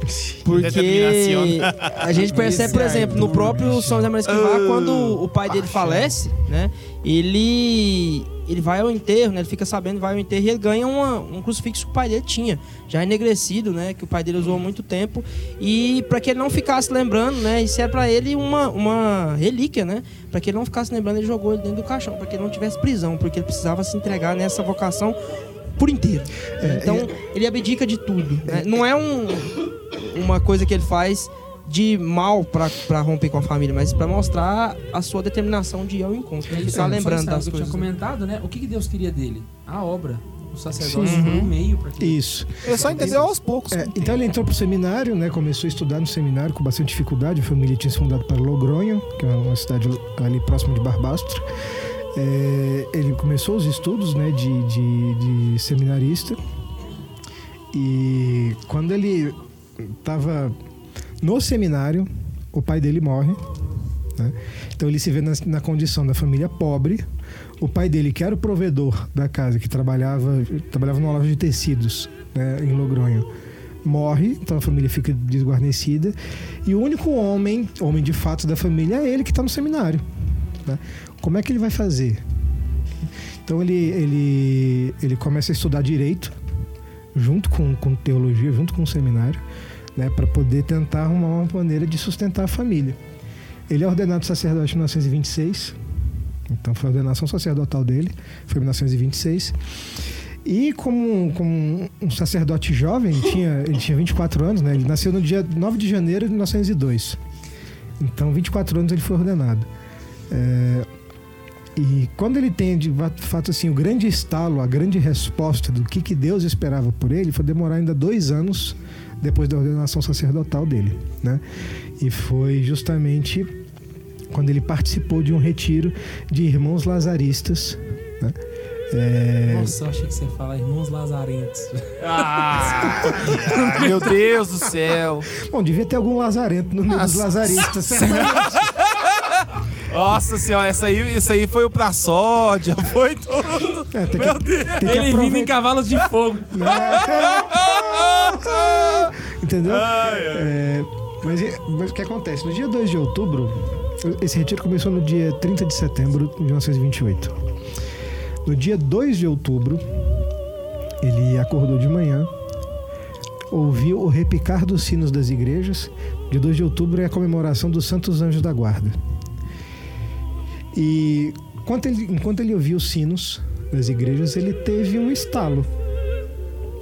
Porque Determinação. a gente percebe, por Esse exemplo, no próprio São José Maria Escrivá, quando o pai dele falece, né? Ele ele vai ao enterro, né? Ele fica sabendo, vai ao enterro e ele ganha uma- um crucifixo que o pai dele tinha, já enegrecido, né? Que o pai dele usou há muito tempo. E para que ele não ficasse lembrando, né? Isso é para ele uma, uma relíquia, né? Para que ele não ficasse lembrando, ele jogou ele dentro do caixão, para que ele não tivesse prisão, porque ele precisava se entregar nessa vocação por inteiro. É, então, ele abdica de tudo. né? Não é um, uma coisa que ele faz de mal pra pra romper com a família, mas pra mostrar a sua determinação de ir ao encontro. Né? Isso, Ficar só lembrando isso, das que eu coisas. tinha comentado, né? O que, que Deus queria dele? A obra. O sacerdócio Sim. foi um meio que... Isso. Ele só entendeu aos poucos. É, então ele entrou pro seminário, né? Começou a estudar no seminário com bastante dificuldade. A família tinha se mudado para Logronho, que é uma cidade ali próximo de Barbastro. É, ele começou os estudos, né? De, de, de seminarista. E quando ele estava no seminário, o pai dele morre. né? Então ele se vê na, na condição da família pobre. O pai dele, que era o provedor da casa, que trabalhava, trabalhava numa loja de tecidos né, em Logronho, morre, então a família fica desguarnecida. E o único homem, homem de fato da família, é ele que está no seminário. né? Como é que ele vai fazer? Então ele, ele, ele começa a estudar direito, junto com, com teologia, junto com o seminário, né, para poder tentar arrumar uma maneira de sustentar a família. Ele é ordenado sacerdote em 1926, então foi a ordenação sacerdotal dele, foi em 1926. E como, como um sacerdote jovem, ele tinha, ele tinha 24 anos, né? Ele nasceu no dia 9 de janeiro de 1902. Então, 24 anos ele foi ordenado. É, e quando ele tem, de fato, assim, o grande estalo, a grande resposta do que, que Deus esperava por ele, foi demorar ainda dois anos depois da ordenação sacerdotal dele, né? E foi justamente quando ele participou de um retiro de irmãos lazaristas, né? É, Nossa, eu achei que você ia falar irmãos lazarentos. Ah, meu Deus do céu. Bom, devia ter algum lazarento no meio dos Nossa. lazaristas. Nossa senhora, essa aí, isso aí foi o pra sódia, foi tudo. É, tem que, Meu Deus. tem que Ele vindo em cavalos de fogo. Entendeu? É, mas, mas o que acontece? No dia 2 de outubro, esse retiro começou no dia 30 de setembro de 1928. No dia 2 de outubro, ele acordou de manhã, ouviu o repicar dos sinos das igrejas. Dia 2 de outubro é a comemoração dos Santos Anjos da Guarda. E enquanto ele, enquanto ele ouvia os sinos das igrejas, ele teve um estalo.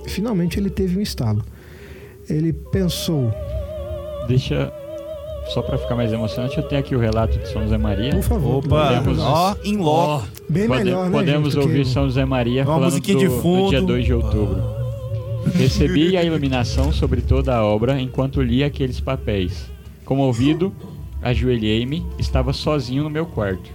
Finalmente ele teve um estalo. Ele pensou, Deixa. Só pra ficar mais emocionante, eu tenho aqui o relato de São José Maria. por favor. Opa, ó, em loco. Bem Pode- melhor, né, podemos gente, que ouvir São José Maria Uma falando do, de do dia 2 de outubro. Recebi a iluminação sobre toda a obra enquanto li aqueles papéis. Comovido, ajoelhei-me, estava sozinho no meu quarto.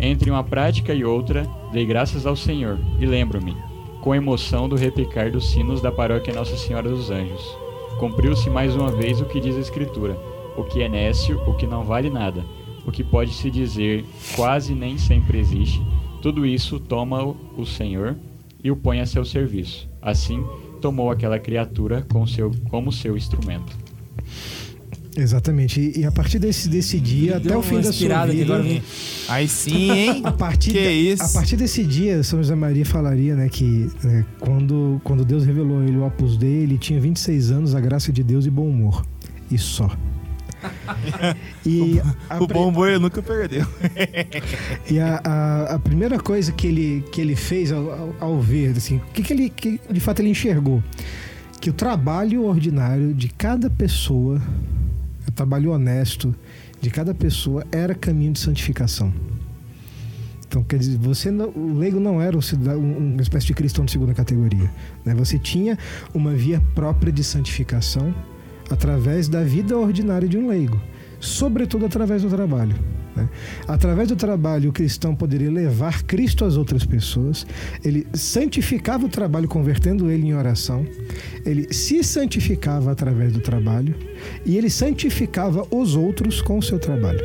Entre uma prática e outra, dei graças ao Senhor e lembro-me, com emoção, do repicar dos sinos da paróquia Nossa Senhora dos Anjos. Cumpriu-se mais uma vez o que diz a Escritura: o que é nécio, o que não vale nada, o que pode se dizer quase nem sempre existe. Tudo isso toma o- Senhor e o põe a seu serviço. Assim, tomou aquela criatura com seu, como seu instrumento. Exatamente. E, e a partir desse, desse dia, até o fim da sua aqui vida... agora. vem. Aí sim, hein? A partir, Que isso? a partir desse dia, São José Maria falaria né, que né, quando, quando Deus revelou a ele o Opus Dei, ele tinha 26 anos, a graça de Deus e bom humor. E só. E a, O pri- bom boi nunca perdeu. e a, a- a primeira coisa que ele, que ele fez ao, ao- ao ver, assim, o que, que ele que de fato ele enxergou? Que o trabalho ordinário de cada pessoa, o trabalho honesto de cada pessoa era caminho de santificação. Então, quer dizer, você não- o leigo não era um um- uma espécie de cristão de segunda categoria. Né? Você tinha uma via própria de santificação através da vida ordinária de um leigo, sobretudo através do trabalho. Né? Através do trabalho, o cristão poderia levar Cristo às outras pessoas, ele santificava o trabalho, convertendo ele em oração, ele se santificava através do trabalho e ele santificava os outros com o seu trabalho.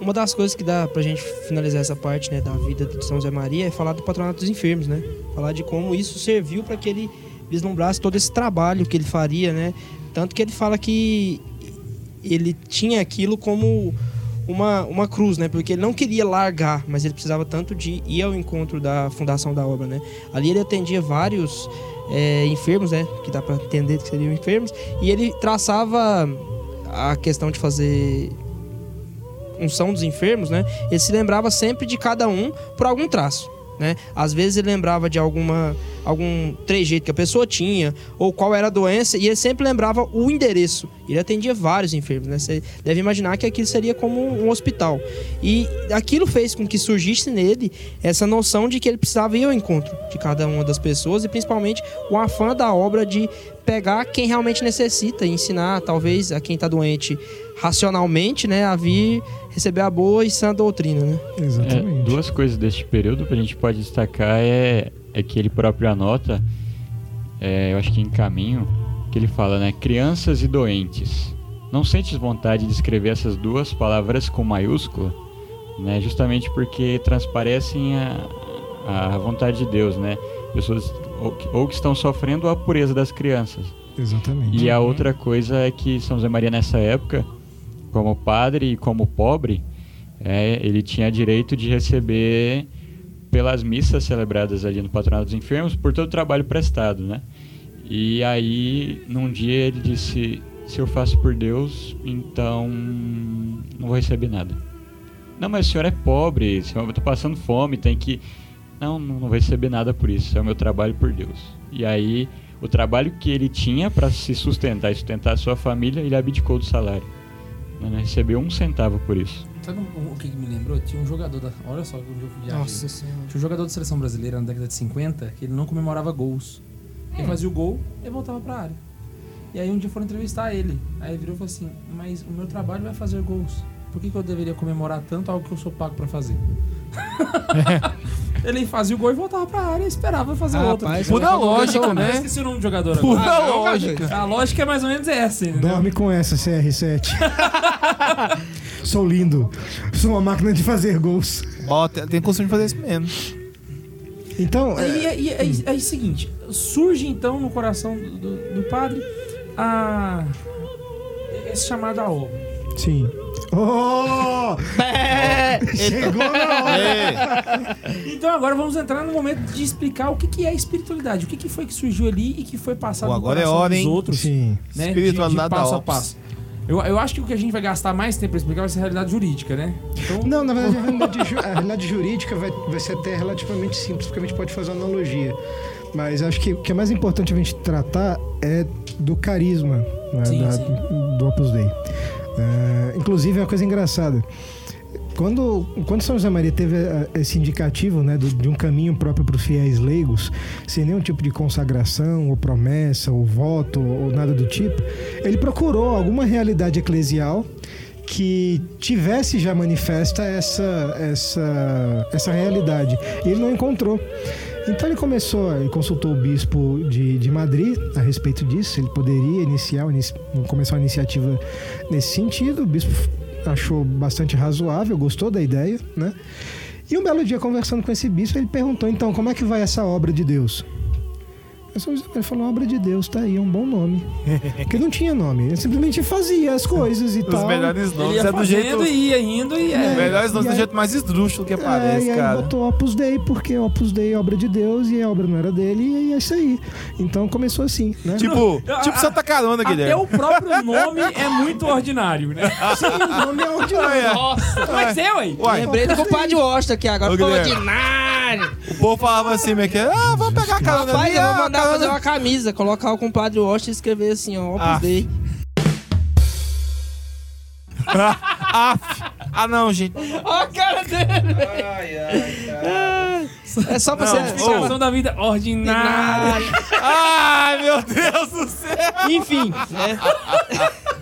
Uma das coisas que dá pra gente finalizar essa parte né, da vida de São José Maria é falar do patronato dos enfermos, né? Falar de como isso serviu para que ele vislumbrasse todo esse trabalho que ele faria, né? Tanto que ele fala que ele tinha aquilo como uma, uma cruz, né? Porque ele não queria largar, mas ele precisava tanto de ir ao encontro da fundação da obra, né? Ali ele atendia vários é, enfermos, né? Que dá pra entender que seriam enfermos. E ele traçava a questão de fazer unção dos enfermos, né? Ele se lembrava sempre de cada um por algum traço, né? Às vezes ele lembrava de alguma algum trejeito que a pessoa tinha ou qual era a doença e ele sempre lembrava o endereço. Ele atendia vários enfermos, né? Você deve imaginar que aquilo seria como um hospital. E aquilo fez com que surgisse nele essa noção de que ele precisava ir ao encontro de cada uma das pessoas e principalmente o afã da obra de pegar quem realmente necessita e ensinar talvez a quem está doente racionalmente, né, a vir receber a boa e sã doutrina, né? É, Exatamente. duas coisas deste período que a gente pode destacar é, é que ele próprio anota, é, eu acho que em caminho, que ele fala, né? Crianças e doentes. Não sentes vontade de escrever essas duas palavras com maiúscula? Né? Justamente porque transparecem a, a vontade de Deus, né? Pessoas ou que, ou que estão sofrendo a pureza das crianças. Exatamente. E a outra coisa é que São José Maria nessa época, como padre e como pobre, é, ele tinha direito de receber pelas missas celebradas ali no Patronato dos Enfermos por todo o trabalho prestado, né? E aí, num dia ele disse: se eu faço por Deus, então não vou receber nada. Não, mas o senhor é pobre, eu tô passando fome, tem que. Não, não vou receber nada por isso, é o meu trabalho por Deus. E aí, o trabalho que ele tinha para se sustentar e sustentar a sua família, ele abdicou do salário. Não recebeu um centavo por isso. Sabe um- o que me lembrou? Tinha um jogador da. Olha só onde eu viajei. Nossa senhora. Tinha um jogador da seleção brasileira na década de 50 que ele não comemorava gols. Ele fazia o gol e voltava pra área. E aí um dia foram entrevistar ele. Aí ele virou e falou assim: Mas o meu trabalho vai fazer gols. Por que, que eu deveria comemorar tanto algo que eu sou pago pra fazer? ele fazia o gol e voltava pra área e esperava fazer Ah, outro. rapaz, Pura lógica, Eu né? esqueci o nome do jogador Pura agora. Ah, não, lógica. A lógica é mais ou menos essa, entendeu? Dorme com essa, CR7. Sou lindo. Sou uma máquina de fazer gols. Bota, tem costume de fazer isso mesmo. Então, é, Aí, aí, aí, aí, seguinte, surge então no coração do, do- do padre a esse chamado à obra. sim. Oh! Chegou na hora. Então agora vamos entrar no momento de explicar o que, que é espiritualidade, o que, que foi que surgiu ali e que foi passado Pô, no agora é hora, dos hein? outros, Sim. né? De, Espiritualidade de passo da a passo. Eu, eu acho que o que a gente vai gastar mais tempo para explicar vai ser a realidade jurídica, né? Então, Não, na verdade, a realidade, ju- a realidade jurídica vai, vai ser até relativamente simples, porque a gente pode fazer uma analogia. Mas acho que o que é mais importante a gente tratar é do carisma né, Sim, da- sim. do Opus Dei. É, inclusive, é uma coisa engraçada. Quando, quando São José Maria teve eh, esse indicativo né, do- de um caminho próprio para os fiéis leigos, sem nenhum tipo de consagração, ou promessa, ou voto, ou nada do tipo, ele procurou alguma realidade eclesial que tivesse já manifesta essa, essa, essa realidade. E ele não encontrou. Então ele começou, ele consultou o bispo de, de Madrid a respeito disso, ele poderia iniciar, inici- começar uma iniciativa nesse sentido. O bispo achou bastante razoável, gostou da ideia, né? E um belo dia, conversando com esse bispo, ele perguntou, então, como é que vai essa obra de Deus? Aí São José Maria falou, obra de Deus, tá aí, é um bom nome. Porque não tinha nome, ele simplesmente fazia as coisas e Os tal. melhores ele nomes ia é do fazendo jeito. e ia indo e Os é. melhores nomes E do aí- jeito mais esdrúxulo que É, aparece, e aí cara. botou Opus Dei, porque Opus Dei é obra de Deus e a obra não era dele, e é isso aí. Então começou assim, né? Tipo, Não, tipo a- Santa Carona, Até Guilherme. o próprio nome é muito ordinário, né? Sim, o nome é ordinário. Nossa, mas é, ué. Uai, Lembrei do compadre Washington aqui agora. Ô, Ficou ordinário. o povo falava assim, meio que, ah, vamos pegar a carona Rapaz, ali, eu vou ah, fazer uma camisa, colocar o compadre Washington e escrever assim, ó, Opus Ah. Dei. Aff. Ah, não, gente. Ó a cara dele. Ai, ai, É só pra Não, você... Explicação da vida ordinária. Ai, meu Deus do céu. Enfim, né?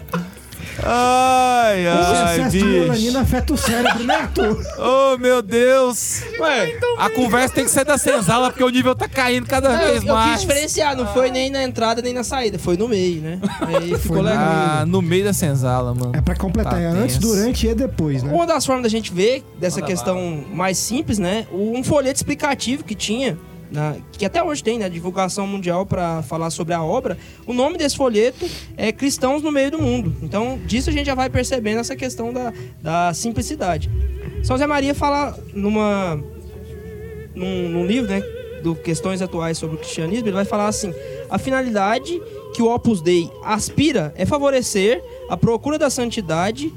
Ai, O ai, excesso de bicho. melanina afeta o cérebro, né, Arthur? Oh, meu Deus. Ué, A conversa tem que ser da senzala, porque o nível tá caindo cada eu, vez eu quis mais. diferenciar, não foi nem na entrada nem na saída, foi no meio, né? Aí ficou no legal. Ah, no meio da senzala, mano. É pra completar, Tá é antes, durante e depois, né? Uma das formas da gente ver dessa Manda questão mais simples, né? Um folheto explicativo que tinha, na- que até hoje tem, né? Divulgação mundial para falar sobre a obra. O nome desse folheto é Cristãos no Meio do Mundo. Então, disso a gente já vai percebendo essa questão da, da simplicidade. São José Maria fala numa, num, num livro, né? Do Questões Atuais sobre o Cristianismo, ele vai falar assim: a finalidade que o Opus Dei aspira é favorecer a procura da santidade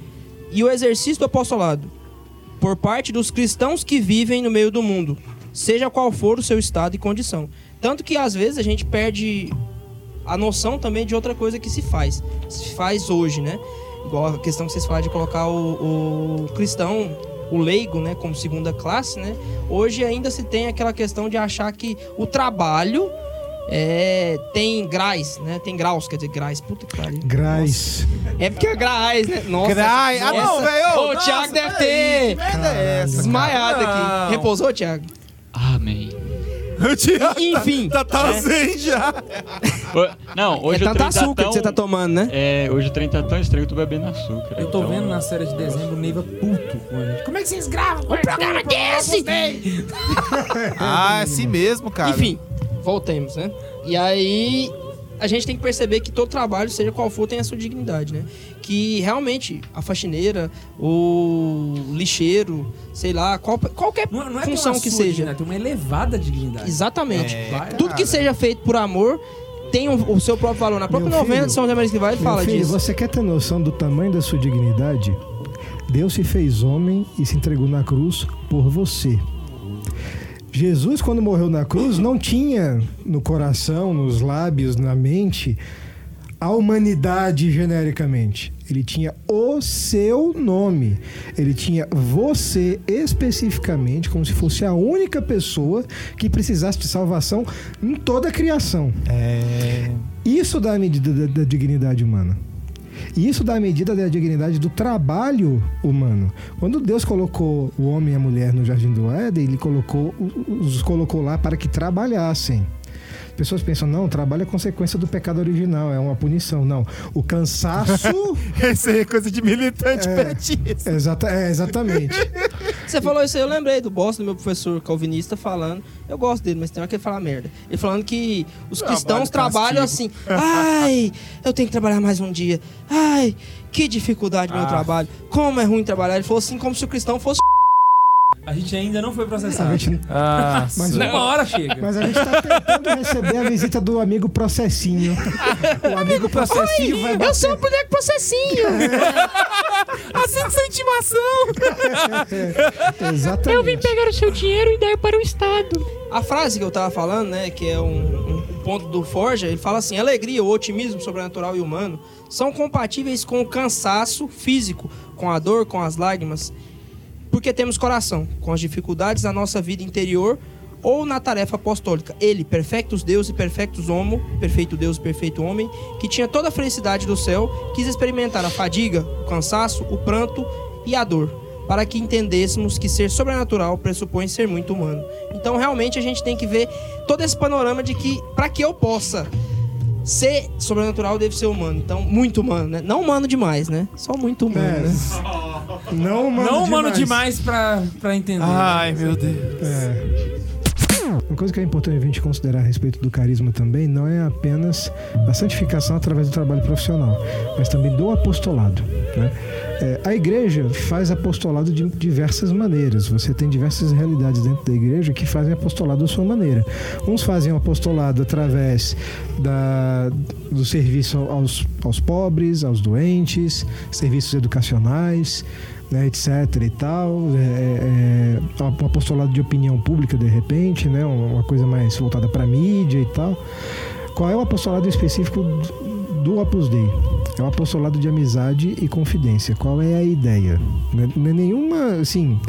e o exercício do apostolado por parte dos cristãos que vivem no meio do mundo, seja qual for o seu estado e condição. Tanto que às vezes a gente perde a noção também de outra coisa que se faz, se faz hoje, né? Igual a questão que vocês falaram de colocar o, o cristão, o leigo, né, como segunda classe, né? Hoje ainda se tem aquela questão de achar que o trabalho é, tem graus, né? Tem graus, quer dizer, graus. Puta que pariu. Graz. É porque é graus, né? Nossa. Grai. Ah, não, velho. O Thiago deve ter é desmaiado aqui. Repousou, Thiago? Amém. Enfim. tá, tá É. zen já. Não, hoje é o tanto trem açúcar tá tão... que você tá tomando, né? É, hoje o trem tá tão estranho que eu tô bebendo açúcar. Eu tô então- vendo na série de dezembro o Neiva puto com a gente. Como é que vocês gravam um programa desse? Ah, é assim mesmo, cara. Enfim, voltemos, né? E aí a gente tem que perceber que todo trabalho, seja qual for, tem a sua dignidade, né? Que realmente a faxineira, o lixeiro, sei lá, qual- qualquer Não, não é função que seja. dignidade, tem uma elevada dignidade. Exatamente. É, Vai, Tudo que cara. seja feito por amor tem o, o seu próprio valor. Na própria Meu novena filho, de São José Maria ele Meu fala filho, disso. você quer ter noção do tamanho da sua dignidade? Deus se fez homem e se entregou na cruz por você. Jesus, quando morreu na cruz, não tinha no coração, nos lábios, na mente, a humanidade genericamente. Ele tinha o seu nome. Ele tinha você especificamente, como se fosse a única pessoa que precisasse de salvação em toda a criação. É. Isso dá a medida da, da dignidade humana. E isso dá a medida da dignidade do trabalho humano. Quando Deus colocou o homem e a mulher no jardim do Éden, ele colocou, os colocou lá para que trabalhassem. Pessoas pensam, não, trabalho é consequência do pecado original, é uma punição. Não. O cansaço. Essa é coisa de militante É. petista. Exata, é, exatamente. Você falou isso aí, eu lembrei do bosta do meu professor calvinista falando. Eu gosto dele, mas tem hora que ele fala merda. Ele falando que os Trabalho, cristãos trabalham assim. Ai, eu tenho que trabalhar mais um dia. Ai, que dificuldade meu Ah. trabalho. Como é ruim trabalhar. Ele falou assim, como se o cristão fosse. A gente ainda não foi A processado. gente- Ah, Mas Uma hora chega. Mas a gente tá tentando receber a visita do amigo processinho. O amigo processinho vai bater. Eu sou o boneco processinho. Assento sem intimação. Exatamente. pegar o seu dinheiro e dar para o Estado. A frase que eu tava falando, né, que é um, um ponto do Forja, ele fala assim: alegria, o otimismo sobrenatural e humano são compatíveis com o cansaço físico, com a dor, com as lágrimas, porque temos coração, com as dificuldades da nossa vida interior ou na tarefa apostólica. Ele, perfectos Deus e perfectos homo, perfeito Deus e perfeito homem, que tinha toda a felicidade do céu, quis experimentar a fadiga, o cansaço, o pranto e a dor, para que entendêssemos que ser sobrenatural pressupõe ser muito humano. Então, realmente, a gente tem que ver todo esse panorama de que, para que eu possa ser sobrenatural, deve ser humano. Então, muito humano, né? Não humano demais, né? Só muito humano, É. né? Não, mano, não, mano, demais. demais pra, pra entender. Ai, meu Deus. É. Uma coisa que é importante a gente considerar a respeito do carisma também não é apenas a santificação através do trabalho profissional, mas também do apostolado. né? É, a igreja faz apostolado de diversas maneiras. Você tem diversas realidades dentro da igreja que fazem apostolado da sua maneira. Uns fazem o apostolado através da, do serviço aos, aos pobres, aos doentes, serviços educacionais né, etc e tal, é, é, um apostolado de opinião pública de repente, né, uma coisa mais voltada para mídia e tal. Qual é o apostolado específico do, Opus Dei? É o apostolado de amizade e confidência. Qual é a ideia? É, não é nenhuma, assim,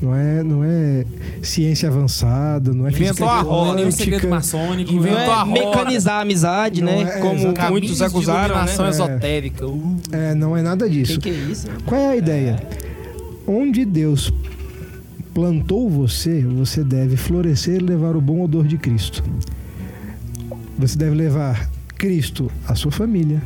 não é, não é ciência avançada, não é Inventou física a roda, Nenhum segredo quântica. maçônico. Inventou né? Não a é roda. mecanizar a amizade, Não né? é, Como exatamente. muitos acusaram, né? É. esotérica. Uh. É, não é nada Que disso. que é isso? Qual é a ideia? Onde Deus plantou você, você deve florescer e levar o bom odor de Cristo. Você deve levar Cristo à sua família,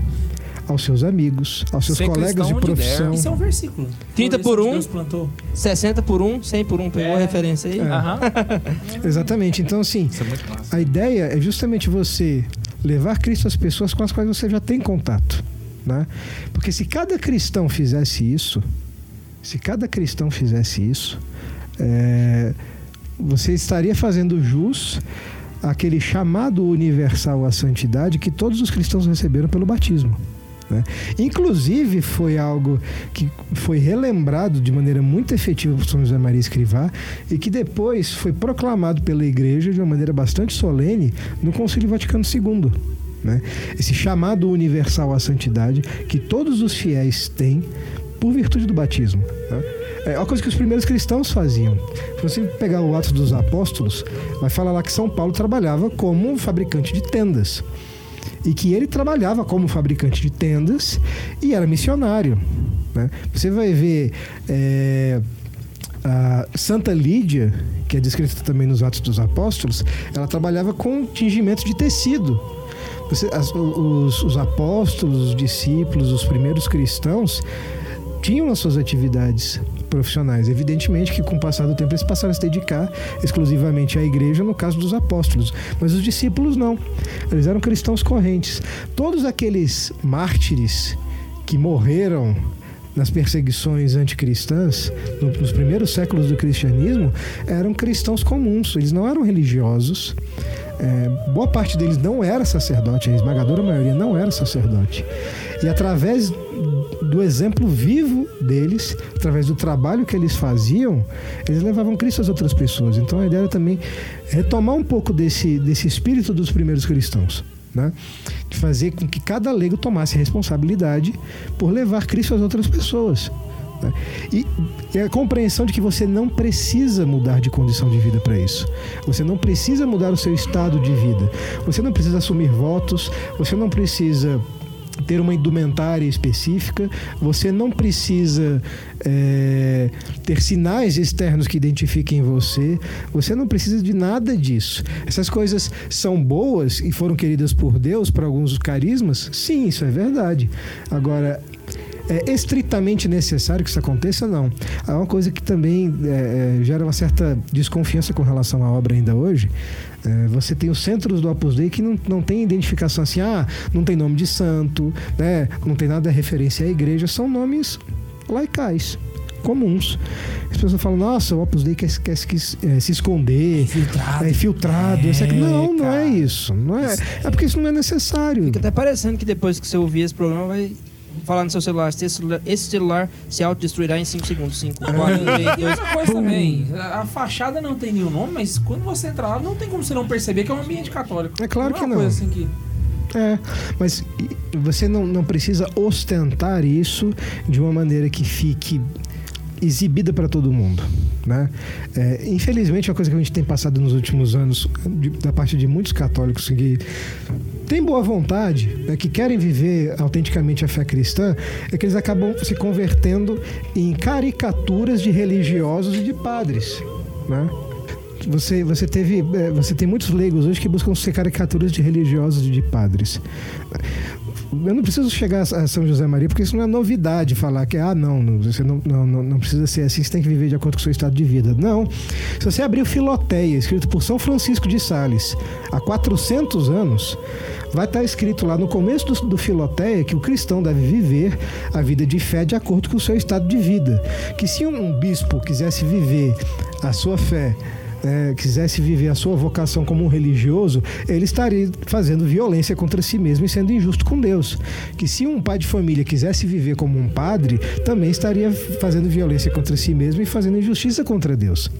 aos seus amigos, aos seus Ser colegas de der. profissão. Isso é um versículo. 30 por Onde um. Deus plantou. 60 por 1, 100 por 1, pegou a referência aí? É. Exatamente. Então, assim, Isso é muito massa. a ideia é justamente você levar Cristo às pessoas com as quais você já tem contato. Né? Porque se cada cristão fizesse isso, se cada cristão fizesse isso, é, você estaria fazendo jus àquele chamado universal à santidade que todos os cristãos receberam pelo batismo. Né? Inclusive, foi algo que foi relembrado de maneira muito efetiva por São José Maria Escrivá e que depois foi proclamado pela Igreja de uma maneira bastante solene no Concílio Vaticano II. né? Esse chamado universal à santidade que todos os fiéis têm por virtude do batismo. né? É uma coisa que os primeiros cristãos faziam. Se você pegar o Atos dos Apóstolos, vai falar lá que São Paulo trabalhava como fabricante de tendas e que ele trabalhava como fabricante de tendas e era missionário. né? Você vai ver é, Santa Lídia, que é descrita também nos Atos dos Apóstolos, ela trabalhava com tingimento de tecido. Você- as- os, os apóstolos, os discípulos, os primeiros cristãos tinham as suas atividades profissionais. Evidentemente que com o passar do tempo eles passaram a se dedicar exclusivamente à igreja, no caso dos apóstolos. Mas os discípulos não. Eles eram cristãos correntes. Todos aqueles mártires que morreram nas perseguições anticristãs, no- nos primeiros séculos do cristianismo, eram cristãos comuns, eles não eram religiosos. É, boa parte deles não era sacerdote, a esmagadora maioria não era sacerdote. E através do exemplo vivo deles, através do trabalho que eles faziam, eles levavam Cristo às outras pessoas. Então a ideia era também retomar um pouco desse, desse espírito dos primeiros cristãos. né? De fazer com que cada leigo tomasse responsabilidade por levar Cristo às outras pessoas. né? E, e a compreensão de que você não precisa mudar de condição de vida para isso. Você não precisa mudar o seu estado de vida. Você não precisa assumir votos. Você não precisa ter uma indumentária específica, você não precisa é, ter sinais externos que identifiquem você, você não precisa de nada disso. Essas coisas são boas e foram queridas por Deus para alguns carismas? Sim, isso é verdade. Agora, é estritamente necessário que isso aconteça? Não. Há uma coisa que também é, é, gera uma certa desconfiança com relação à obra ainda hoje. É, você tem os centros do Opus Dei que não, não tem identificação assim, ah, não tem nome de santo, né? não tem nada de referência à igreja, são nomes laicais. Comuns. As pessoas falam, nossa, o Opus Dei quer, quer, se- eh, se esconder, Infiltrado. é infiltrado. É. Não, não é isso. Não é, é porque isso não é necessário. Fica até parecendo que depois que você ouvir esse programa, vai falar no seu celular. Esse celular, esse celular se autodestruirá em 5 segundos. 5, 4, 3, 2. Outra coisa também, a fachada não tem nenhum nome, mas quando você entra lá, não tem como você não perceber que é um ambiente católico. É claro é que uma não. Coisa assim que... É, mas você não, não precisa ostentar isso de uma maneira que fique exibida para todo mundo, né? É, infelizmente, uma coisa que a gente tem passado nos últimos anos de- da parte de muitos católicos que têm boa vontade, né, que querem viver autenticamente a fé cristã, é que eles acabam se convertendo em caricaturas de religiosos e de padres, né? Você, você teve é, você tem muitos leigos hoje que buscam ser caricaturas de religiosos e de padres. Eu não preciso chegar a São José Maria, porque isso não é novidade falar que, ah, não, você não, não, não, não precisa ser assim, você tem que viver de acordo com o seu estado de vida. Não. Se você abrir o Filoteia, escrito por São Francisco de Sales, há 400 anos, vai estar escrito lá no começo do, do Filoteia que o cristão deve viver a vida de fé de acordo com o seu estado de vida. Que se um bispo quisesse viver a sua fé é, quisesse viver a sua vocação como um religioso, ele estaria fazendo violência contra si mesmo e sendo injusto com Deus. Que se um pai de família quisesse viver como um padre, também estaria fazendo violência contra si mesmo e fazendo injustiça contra Deus.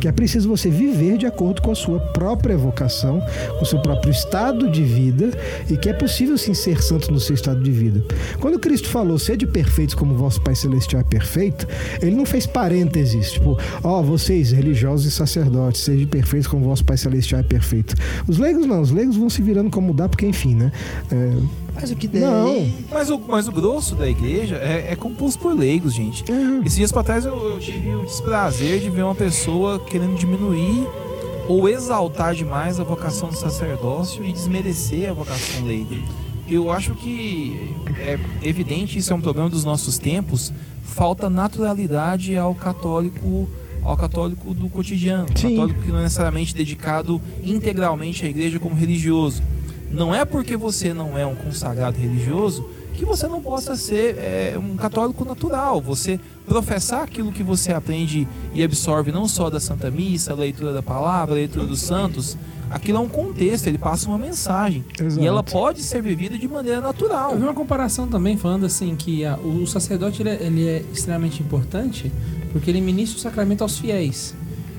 Que é preciso você viver de acordo com a sua própria vocação, com o seu próprio estado de vida e que é possível sim ser santo no seu estado de vida. Quando Cristo falou, sede perfeitos como vosso Pai Celestial é perfeito, ele não fez parênteses, tipo, ó, vocês religiosos e sacerdotes, sejam perfeitos como vosso Pai Celestial é perfeito. Os leigos não, os leigos vão se virando como mudar, porque enfim, né? É, Mas o que der. Não. Mas o, mas o grosso da igreja é, é composto por leigos, gente. Esses dias pra trás eu, eu tive o desprazer de ver uma pessoa querendo diminuir ou exaltar demais a vocação do sacerdócio e desmerecer a vocação leiga. Eu acho que é evidente, isso é um problema dos nossos tempos, falta naturalidade ao católico ao católico do cotidiano, Sim. católico que não é necessariamente dedicado integralmente à igreja como religioso. Não é porque você não é um consagrado religioso que você não possa ser é, um católico natural. Você professar aquilo que você aprende e absorve não só da Santa Missa, a leitura da palavra, a leitura dos santos, aquilo é um contexto, ele passa uma mensagem. Exato. E ela pode ser vivida de maneira natural. Eu vi uma comparação também falando assim que a- o sacerdote ele é, ele é extremamente importante porque ele ministra o sacramento aos fiéis.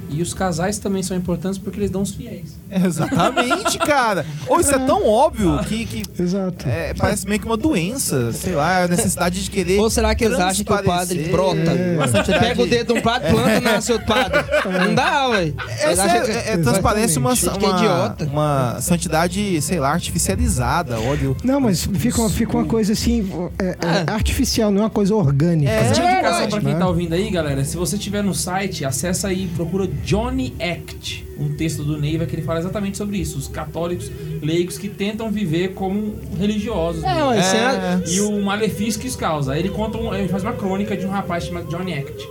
E os casais também são importantes porque eles dão os fiéis. Exatamente, cara. Ou isso é tão óbvio que, que exato. é, parece meio que uma doença, sei lá, a necessidade de querer. Ou será que eles acham que o padre brota? É. Você pega o dedo de um padre, planta nasce outro padre. Não dá, ué. Essa é, é- é- transparece uma, uma, idiota. uma santidade, sei lá, artificializada. Olha, Não, mas fica uma, fica uma coisa assim, é, é artificial, não é uma coisa orgânica. É. Mas É uma indicação verdade, pra quem né? tá ouvindo aí, galera, se você tiver no site, acessa aí procura Johnny Act, um texto do Neiva que ele fala exatamente sobre isso, os católicos leigos que tentam viver como religiosos. É, você É. E o malefício que isso causa. Aí ele conta um, ele faz uma crônica de um rapaz chamado Johnny Act.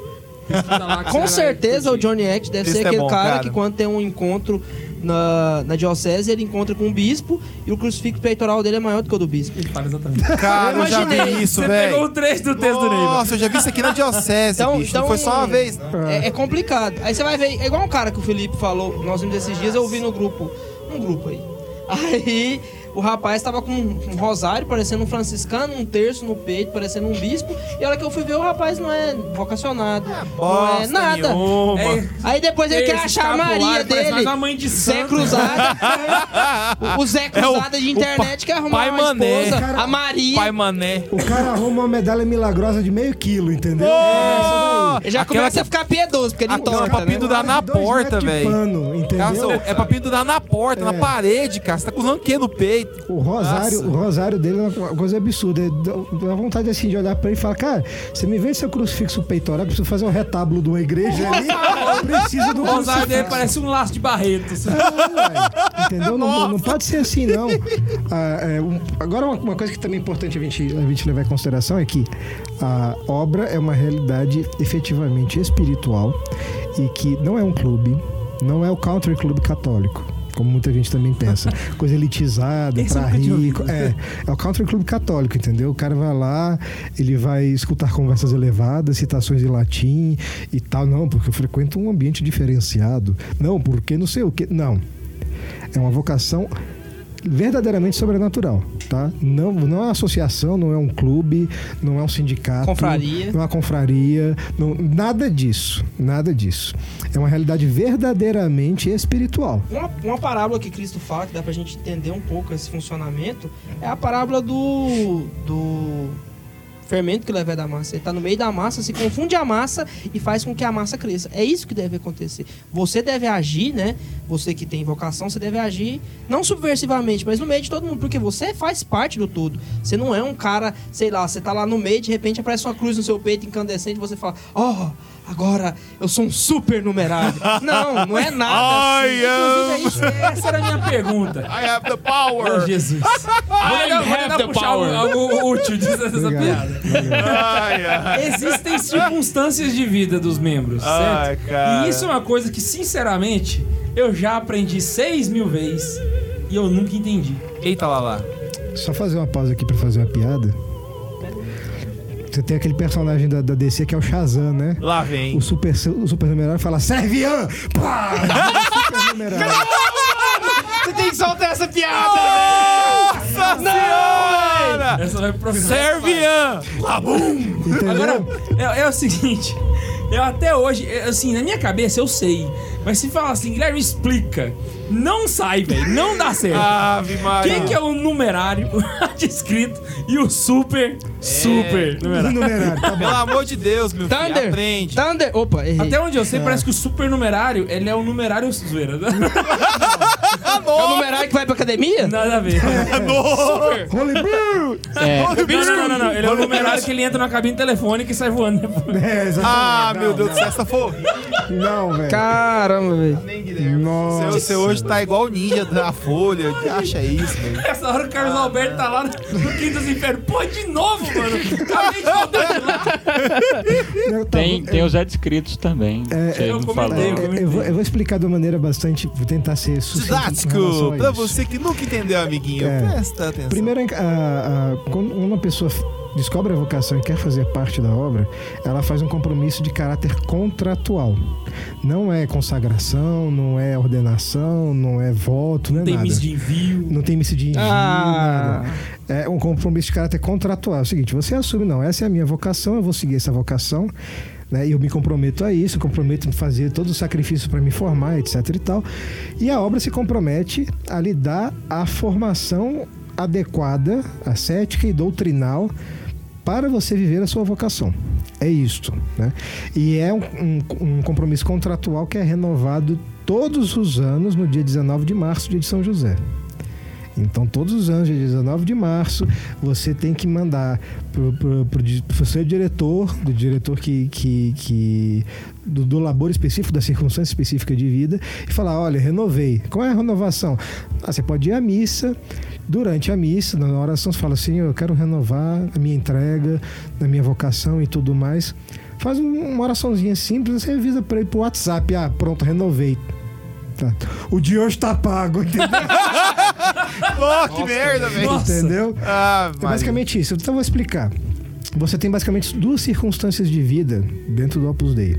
Lá Com certeza o. Johnny Act deve Esse ser é aquele bom, cara, cara. que quando tem um encontro na, na diocese, ele encontra com um bispo e o crucifixo peitoral dele é maior do que o do bispo. Ele fala exatamente. cara, eu já vi isso, Você pegou o velho. trecho do texto do Neiva. Nossa, eu já vi isso aqui na diocese, Então- bicho. Não então- foi só uma vez. É, é complicado. Aí você vai ver, é igual um cara que o Felipe falou, nós vimos esses dias, eu ouvi no grupo, um grupo aí. Aí o rapaz tava com um rosário, parecendo um franciscano, um terço no peito, parecendo um bispo. E a hora que eu fui ver, o rapaz não é vocacionado. não é nada. É, Aí depois ele quer achar a Maria dele. uma mãe de Zé. Cruzada. o, Zé É o- Cruzada de internet quer arrumar pai uma Mané. esposa. Cara, a Maria. Pai Mané. O cara arruma uma medalha milagrosa de meio quilo, entendeu? Oh! Ele já Aquela começa que- a ficar piedoso, porque ele entorta, pra né? pendurar na Dois porta, metros de velho. é pra pendurar na porta, É. na parede, cara. Você tá com o quê no peito? O rosário, Nossa. o rosário dele é uma coisa absurda. Dá vontade assim de olhar pra ele e falar, cara, você me vende seu crucifixo peitoral, eu preciso fazer um retábulo de uma igreja ali. Eu preciso do O rosário dele parece um laço de barretos. É, ué. Entendeu? Não, não pode ser assim, não. Ah, é, um- agora, uma, uma coisa que também é importante a gente, a gente levar em consideração é que a obra é uma realidade efetivamente espiritual e que não é um clube, não é o country club católico. Como muita gente também pensa. Coisa elitizada, Esse pra rico. ouvido. É, é o country club católico, entendeu? O cara vai lá, ele vai escutar conversas elevadas, citações em latim e tal. Não, porque eu frequento um ambiente diferenciado. Não, porque não sei o que. Não. É uma vocação verdadeiramente sobrenatural, tá? Não, não é uma associação, não é um clube, não é um sindicato, Confraria. não é uma confraria, não- nada disso, nada disso. É uma realidade verdadeiramente espiritual. Uma, uma parábola que Cristo fala, que dá pra gente entender um pouco esse funcionamento, é a parábola do. do fermento que leva da massa. Ele tá no meio da massa, se confunde a massa e faz com que a massa cresça. É isso que deve acontecer. Você deve agir, né? Você que tem vocação, você deve agir não subversivamente, mas no meio de todo mundo, porque você faz parte do todo. Você não é um cara, sei lá, você tá lá no meio, de repente aparece uma cruz no seu peito incandescente você fala: "Oh, agora eu sou um super numerário". não, não é nada. assim. I am- é isso, essa era a minha pergunta. I have the power. Jesus. Vou tentar, vou tentar have the power. algo, útil disso- dessa Obrigado. piada. Ai, ai. Existem circunstâncias de vida dos membros, Ai, certo? cara. E isso é uma coisa que, sinceramente, eu já aprendi seis mil vezes e eu nunca entendi. Eita lá lá. Só fazer uma pausa aqui pra fazer uma piada. Você tem aquele personagem da, da DC que é o Shazam, né? Lá vem. O super, o super numerário fala Servian! Pá! super numerário. Você tem que soltar essa piada! Nossa senhora! Essa vai pro programa. Servian! Entendeu? Agora, é, é o seguinte. Eu até hoje, é, assim, na minha cabeça eu sei. Mas se falar assim, Guilherme, explica. Não sai, velho. Não dá certo. Ave Maria. Quem que é o numerário descrito e o super, super numerário? numerário, tá bom. Pelo amor de Deus, meu filho, Thunder! aprende. Thunder! Opa, errei. Até onde eu É. sei, parece que o super numerário, ele é o numerário zoeira. É o numerário que vai pra academia? Nada a ver. Brew! É, Não, não, não, não, não. Ele é o numerário que ele entra na cabine telefônica e sai voando depois. É, exatamente. Ah, Não, meu Deus do céu, essa foi horrível. Não, velho. Caramba, velho. Nossa. Você, você hoje tá igual o ninja da Folha. Que acha isso, velho? Essa hora o Carlos Alberto tá lá no no Quinto dos Infernos. Pô, de novo, mano. Acabei de voltar de lá. Eu tava- Tem, tem os adscritos também. Você eu não comentei, falou. eu É, eu, vou, eu vou explicar de uma maneira bastante. Vou tentar ser sucinto. Didático, a pra isso. você que nunca entendeu, amiguinho, É. presta atenção. Primeiro, a- a- quando uma pessoa descobre a vocação e quer fazer parte da obra, ela faz um compromisso de caráter contratual. Não é consagração, não é ordenação, não é voto, não é Tem nada. miss de envio. Não tem missa de envio, Ah. nada. É um compromisso de caráter contratual. É o seguinte, você assume, não, essa é a minha vocação, eu vou seguir essa vocação, né? Eu me comprometo a isso, comprometo em fazer todo o sacrifício para me formar, etc e tal. E a obra se compromete a lhe dar a formação adequada, ascética e doutrinal para você viver a sua vocação. É isto, né? E é um, um- um compromisso contratual que é renovado todos os anos no dia 19 de março, dia de São José. Então, todos os anos, dia 19 de março, você tem que mandar di- pro seu diretor, do diretor que, que, que do, do labor específico, da circunstância específica de vida, e falar: olha, renovei. Qual é a renovação? Ah, você pode ir à missa. Durante a missa, na oração, você fala assim: eu quero renovar a minha entrega, a minha vocação e tudo mais. Faz um- uma oraçãozinha simples, você avisa para ele pro WhatsApp: ah, pronto, renovei. Tá. O de hoje tá pago, entendeu? Pô, que merda, velho. Nossa. entendeu? Ah, É basicamente isso. Então eu vou explicar. Você tem basicamente duas circunstâncias de vida dentro do Opus Dei.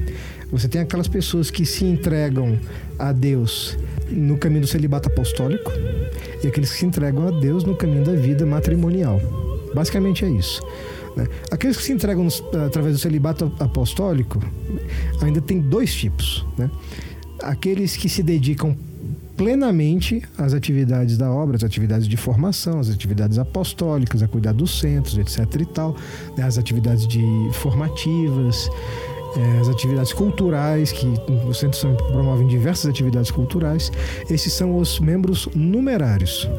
Você tem aquelas pessoas que se entregam a Deus no caminho do celibato apostólico e aqueles que se entregam a Deus no caminho da vida matrimonial. Basicamente é isso. né? Aqueles que se entregam através do celibato apostólico ainda tem dois tipos. Né? Aqueles que se dedicam plenamente às atividades da obra, às atividades de formação, às atividades apostólicas, a cuidar dos centros, etc. e tal, né? as atividades de formativas, eh, as atividades culturais, que os centros são- promovem diversas atividades culturais. Esses são os membros numerários.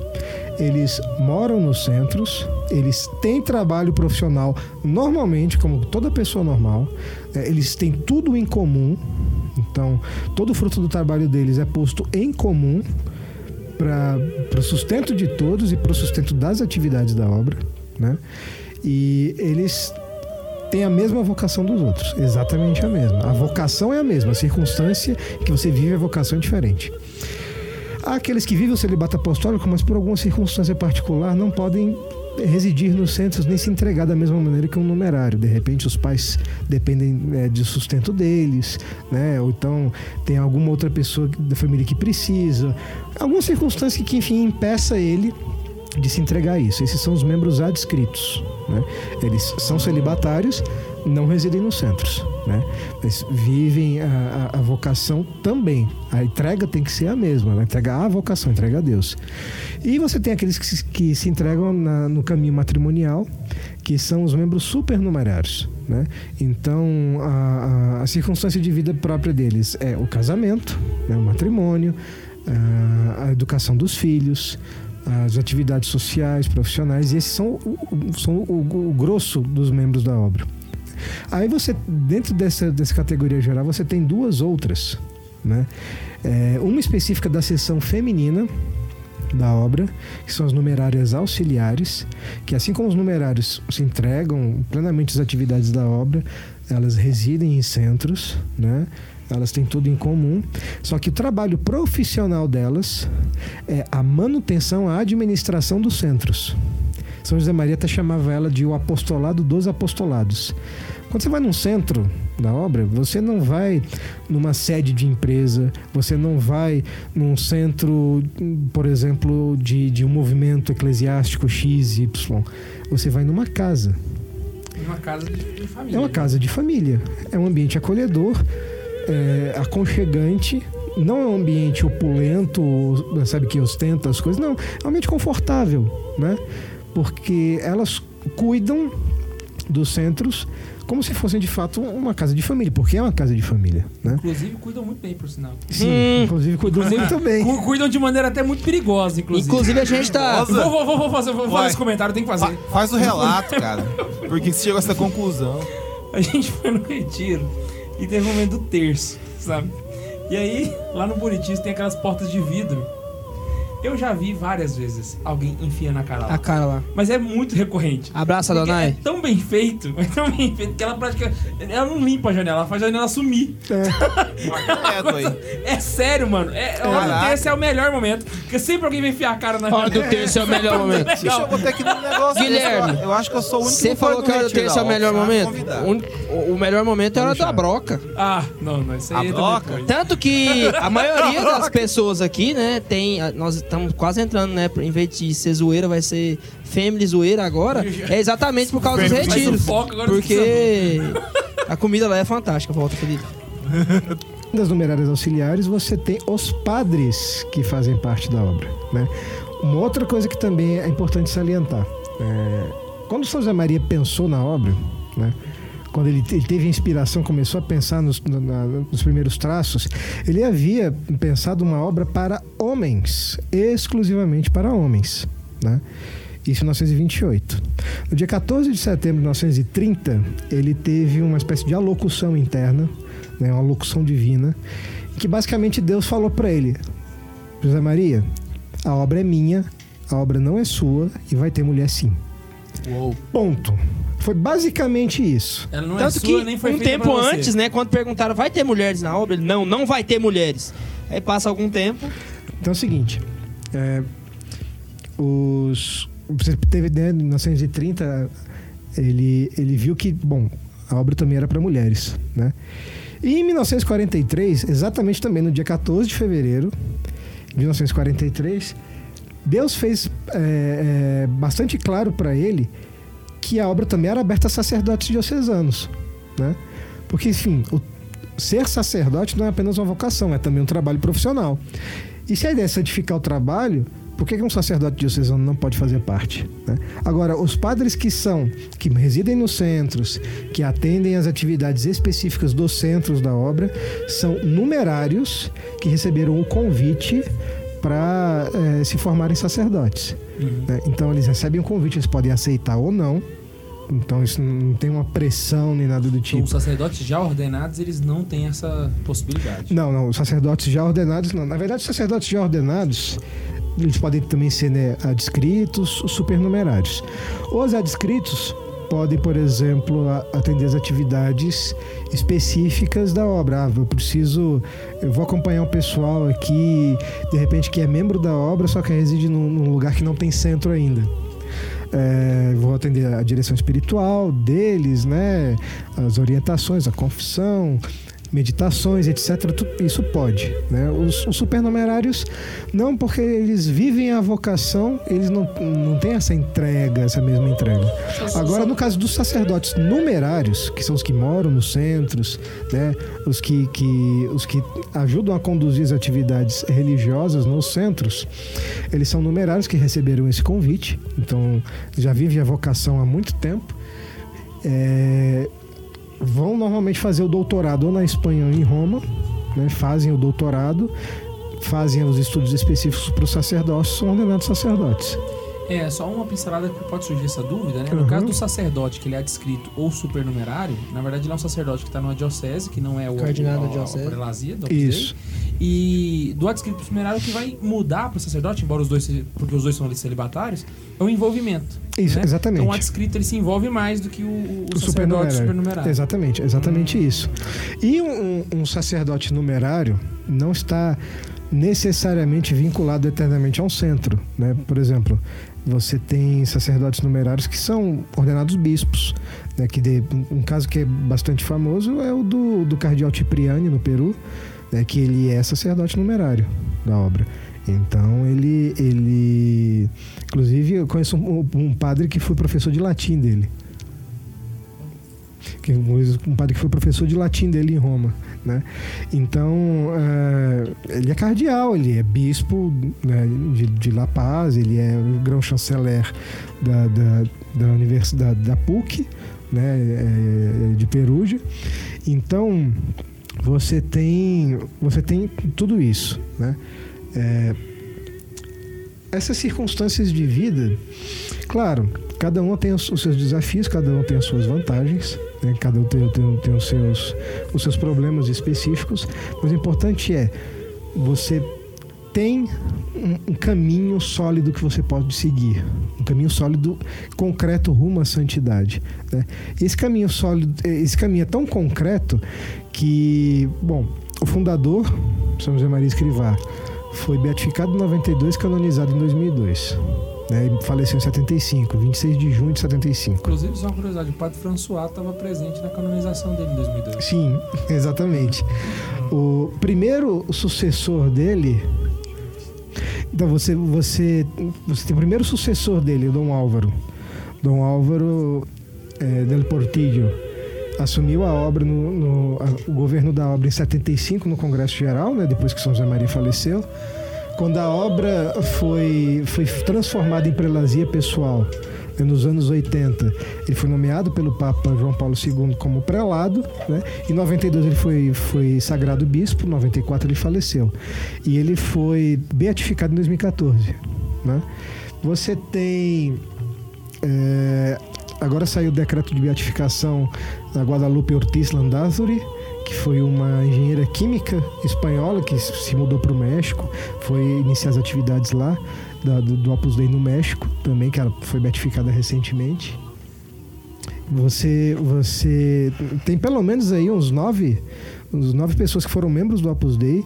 Eles moram nos centros, eles têm trabalho profissional normalmente, como toda pessoa normal, eh, eles têm tudo em comum. Então, todo o fruto do trabalho deles é posto em comum para o sustento de todos e para o sustento das atividades da obra, né? E eles têm a mesma vocação dos outros, exatamente a mesma. A vocação é a mesma, a circunstância que você vive a vocação é diferente. Há aqueles que vivem o celibato apostólico, mas por alguma circunstância particular não podem residir nos centros nem se entregar da mesma maneira que um numerário. De repente, os pais dependem é, de sustento deles, né? Ou então tem alguma outra pessoa da família que precisa. Alguma circunstância que, enfim, impeça ele de se entregar a isso. Esses são os membros adscritos. Né? Eles são celibatários, não residem nos centros. Né? Mas vivem a, a- a vocação também. A entrega tem que ser a mesma. Né? Entrega a vocação, entrega a Deus. E você tem aqueles que se, que se entregam na- no caminho matrimonial, que são os membros supernumerários. Né? Então, a, a- circunstância de vida própria deles é o casamento, né? o matrimônio, a educação dos filhos, as atividades sociais, profissionais, e esses são, são o, o grosso dos membros da obra. Aí você, dentro dessa, dessa categoria geral, você tem duas outras, né? É, uma específica da seção feminina da obra, que são as numerárias auxiliares, que assim como os numerários se entregam plenamente às atividades da obra, elas residem em centros, né? Elas têm tudo em comum, só que o trabalho profissional delas é a manutenção, a administração dos centros. São José Maria até chamava ela de o apostolado dos apostolados. Quando você vai num centro da obra, você não vai numa sede de empresa, você não vai num centro, por exemplo, de, de um movimento eclesiástico X, Y. Você vai numa casa. Uma casa de, de família. É uma casa de família. É um ambiente acolhedor, é, aconchegante. Não é um ambiente opulento, sabe, que ostenta as coisas. Não, é um ambiente confortável, né? Porque elas cuidam dos centros como se fossem de fato uma casa de família, porque é uma casa de família, né? Inclusive, cuidam muito bem, por sinal. Sim, Hum. inclusive cuidam muito bem. Cu- Cuidam de maneira até muito perigosa, inclusive. Inclusive, a gente tá. Vou, vou, vou, vou fazer, vou fazer esse comentário, tem que Fa- fazer. faz o relato, cara. Por que você chegou a essa conclusão? A gente foi no retiro e teve o momento do terço, sabe? E aí, lá no Bonitis tem aquelas portas de vidro. Eu já vi várias vezes alguém enfiando a cara lá. A cara lá. Mas é muito recorrente. Abraço, Porque É tão bem feito, é tão bem feito que ela praticamente. Ela não limpa a janela, ela faz a janela sumir. Correto aí. É sério, mano. É, a hora do terço é o melhor momento. Porque sempre alguém vem enfiar a cara na Hora do janela. terço é o melhor momento. Deixa eu botar aqui no negócio. Guilherme, eu, acho que eu sou o único Você falou que a hora do terço é o melhor momento. O O, melhor momento é a hora da broca. Ah, não, não. Isso A aí é broca? Tanto que a maioria das pessoas aqui, né, tem. a- Nós estamos quase entrando, né? Em vez de ser zoeira, vai ser family zoeira agora. É exatamente por causa dos retiros. Porque a comida lá é fantástica, volta, Felipe. das numerárias auxiliares, você tem os padres que fazem parte da obra. Né? Uma outra coisa que também é importante salientar: é, quando São José Maria pensou na obra, né? Quando ele, ele teve inspiração, começou a pensar nos, na- nos primeiros traços, ele havia pensado uma obra para homens, exclusivamente para homens. Né? Isso em 1928. No dia 14 de setembro de 1930, ele teve uma espécie de alocução interna, né, uma locução divina, que basicamente Deus falou para ele: José Maria, a obra é minha, a obra não é sua e vai ter mulher sim. Uou. Ponto. Foi basicamente isso. Ela não é Tanto sua, que nem foi um tempo antes, né, quando perguntaram, vai ter mulheres na obra? Ele, não, não vai ter mulheres. Aí passa algum tempo. Então é o seguinte: é, os, você teve né, em 1930, ele, ele viu que, bom, a obra também era para mulheres, né? E em 1943, exatamente também no dia 14 de fevereiro, 1943, Deus fez é, é, bastante claro para ele que a obra também era aberta a sacerdotes diocesanos, né? Porque, enfim, o ser sacerdote não é apenas uma vocação, é também um trabalho profissional. E se a ideia é santificar o trabalho, por que um sacerdote diocesano não pode fazer parte? né? Agora, os padres que são, que residem nos centros, que atendem às atividades específicas dos centros da obra, são numerários que receberam o convite para eh, se formarem sacerdotes. né? Então, eles recebem o convite, eles podem aceitar ou não. Então, isso não tem uma pressão nem nada do Então, tipo. os sacerdotes já ordenados, eles não têm essa possibilidade. Não, não, os sacerdotes já ordenados, não. Na verdade, os sacerdotes já ordenados, eles podem também ser né, adscritos, os supernumerários. Os adscritos podem, por exemplo, atender as atividades específicas da obra. Ah, eu preciso, eu vou acompanhar um pessoal aqui, de repente que é membro da obra, só que reside num, num lugar que não tem centro ainda. É, vou atender a direção espiritual deles, né? As orientações, a confissão, meditações, etc. Tudo isso pode, né? Os, os supernumerários não, porque eles vivem a vocação, eles não, não têm essa entrega, essa mesma entrega. Agora, no caso dos sacerdotes numerários, que são os que moram nos centros, né? Os que, que, os que ajudam a conduzir as atividades religiosas nos centros, eles são numerários que receberam esse convite, então já vivem a vocação há muito tempo. É, vão normalmente fazer o doutorado ou na Espanha ou em Roma, né? fazem o doutorado, fazem os estudos específicos para os sacerdotes, são ordenados sacerdotes. É, só uma pincelada que pode surgir essa dúvida, né? No Uhum. caso do sacerdote, que ele é adscrito ou supernumerário, na verdade ele é um sacerdote que está numa diocese, que não é o Cardinal da diocese. a prelazia Dei. Isso. E do adscrito supernumerário que vai mudar para o sacerdote, embora os dois, porque os dois são ali celibatários, é o envolvimento. Isso, né? exatamente. Então o adscrito ele se envolve mais do que o, o, O sacerdote supernumerário. supernumerário. Exatamente, exatamente isso. E um- um sacerdote numerário não está necessariamente vinculado eternamente a um centro, né? Por exemplo, você tem sacerdotes numerários que são ordenados bispos, né? Que de- um caso que é bastante famoso é o do, do cardeal Cipriani no Peru, né? Que ele é sacerdote numerário da obra. Então ele, ele, inclusive eu conheço um, um padre que foi professor de latim dele um padre que foi professor de latim dele em Roma, né? Então é, ele é cardeal, ele é bispo né, de, de La Paz, ele é o grão chanceler da, da, da universidade da PUC, né? é, de Perugia. Então você tem você tem tudo isso, né? É, essas circunstâncias de vida, claro, cada um tem os seus desafios, cada um tem as suas vantagens, né? cada um tem, tem- tem os, seus, os seus problemas específicos, mas o importante é você tem um, um caminho sólido que você pode seguir, um caminho sólido, concreto rumo à santidade. né? Esse caminho sólido, esse caminho é tão concreto que, bom, o fundador, São José Maria Escrivá, foi beatificado em 92, canonizado em 2002. Né, e faleceu em 75, 26 de junho de 75. Inclusive, só uma curiosidade, o padre François estava presente na canonização dele em 2002. Sim, exatamente. O primeiro sucessor dele. Então você, você, você tem o primeiro sucessor dele, o Dom Álvaro. Dom Álvaro eh, del Portillo assumiu a obra no, no- a- o governo da obra em 75 no Congresso Geral, né, depois que São José Maria faleceu. Quando a obra foi, foi transformada em prelazia pessoal nos anos 80, ele foi nomeado pelo Papa João Paulo II como prelado. Né? Em 92 ele foi, foi sagrado bispo, em 94 ele faleceu. E ele foi beatificado em 2014. Né? Você tem. é, agora saiu o decreto de beatificação da Guadalupe Ortiz Landázuri, que foi uma engenheira química espanhola que se mudou para o México, foi iniciar as atividades lá da- do, do Opus Dei no México também, que ela foi beatificada recentemente. Você, você tem pelo menos aí uns nove, uns nove pessoas que foram membros do Opus Dei,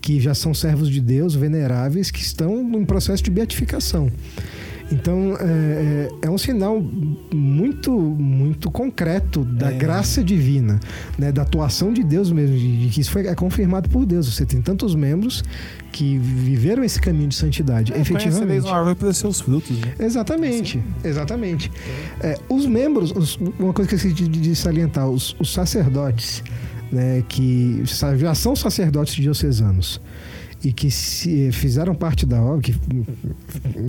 que já são servos de Deus, veneráveis, que estão em processo de beatificação. Então é, é- é um sinal muito, muito concreto da É. graça divina, né? da atuação de Deus mesmo, de, que isso foi, é confirmado por Deus. Você tem tantos membros que viveram esse caminho de santidade, Conhecereis efetivamente. uma árvore pelos seus frutos, né? Exatamente, exatamente. É, os membros, os- uma coisa que eu esqueci de, de salientar, os, os sacerdotes, né, que já são sacerdotes diocesanos e que se, fizeram parte da obra, que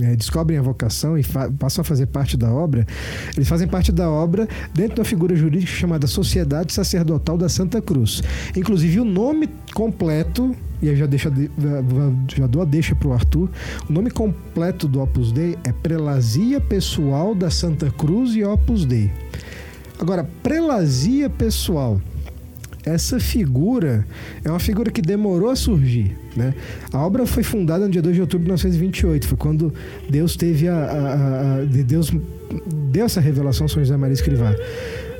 é, descobrem a vocação e passam a fazer parte da obra, eles fazem parte da obra dentro de uma figura jurídica chamada Sociedade Sacerdotal da Santa Cruz. Inclusive o nome completo, e aí já, deixa, de- já dou a deixa para o Arthur, o nome completo do Opus Dei é Prelazia Pessoal da Santa Cruz e Opus Dei. Agora, prelazia pessoal. Essa figura é uma figura que demorou a surgir. Né? A obra foi fundada no dia 2 de outubro de 1928. Foi quando Deus teve a. a- a- a- de Deus deu essa revelação a São José Maria Escrivá.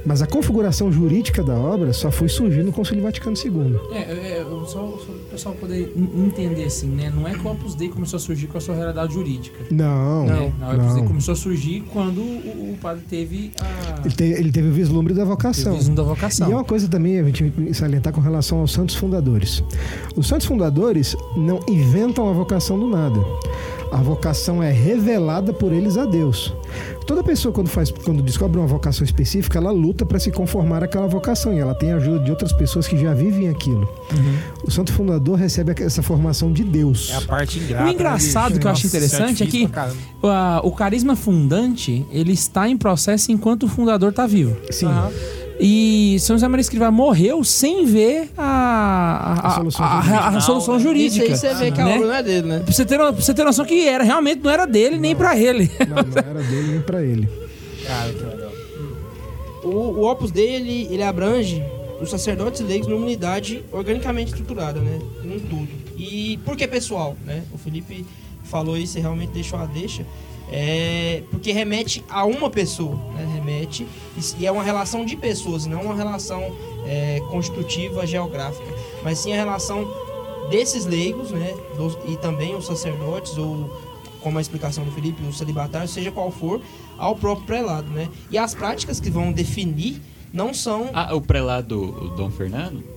Mas a configuração jurídica da obra só foi surgir no Concílio Vaticano II. É, é, é, só, só pessoal poder en- entender assim, né? Não é que o Opus Dei começou a surgir com a sua realidade jurídica. Não, né? não. O Opus Dei começou a surgir quando o, o padre teve a Ele, te- ele teve o vislumbre da vocação. o visum da E vocação. é uma coisa também a gente salientar com relação aos santos fundadores. Os santos fundadores não inventam a vocação do nada. A vocação é revelada por eles a Deus. Toda pessoa quando faz, quando descobre uma vocação específica, ela luta para se conformar àquela vocação e ela tem a ajuda de outras pessoas que já vivem aquilo. O santo fundador recebe essa formação de Deus. É a parte ingrata. O engraçado né, que eu acho interessante é difícil que-. A- o carisma fundante, ele está em processo enquanto o fundador está vivo. Sim. Aham. E São José Maria Escrivá morreu sem ver a, a, A solução a- a- jurídica. a solução Isso jurídica. aí você vê que a né? obra não é dele, né? Pra você, ter, pra você ter noção que era, realmente não era dele nem pra ele. Não, não era dele nem para ele. Cara, que legal. O, o Opus Dei, ele, ele abrange os sacerdotes e leigos numa unidade organicamente estruturada, né? Num tudo. E por que pessoal, né? O Felipe falou isso e realmente deixou a deixa. É, porque remete a uma pessoa, né? Remete e é uma relação de pessoas, não uma relação é, constitutiva geográfica, mas sim a relação desses leigos, né? dos- e também os sacerdotes ou como a explicação do Felipe, o celibatário, seja qual for, ao próprio prelado, né? E as práticas que vão definir não são Ah, o prelado o Dom Fernando?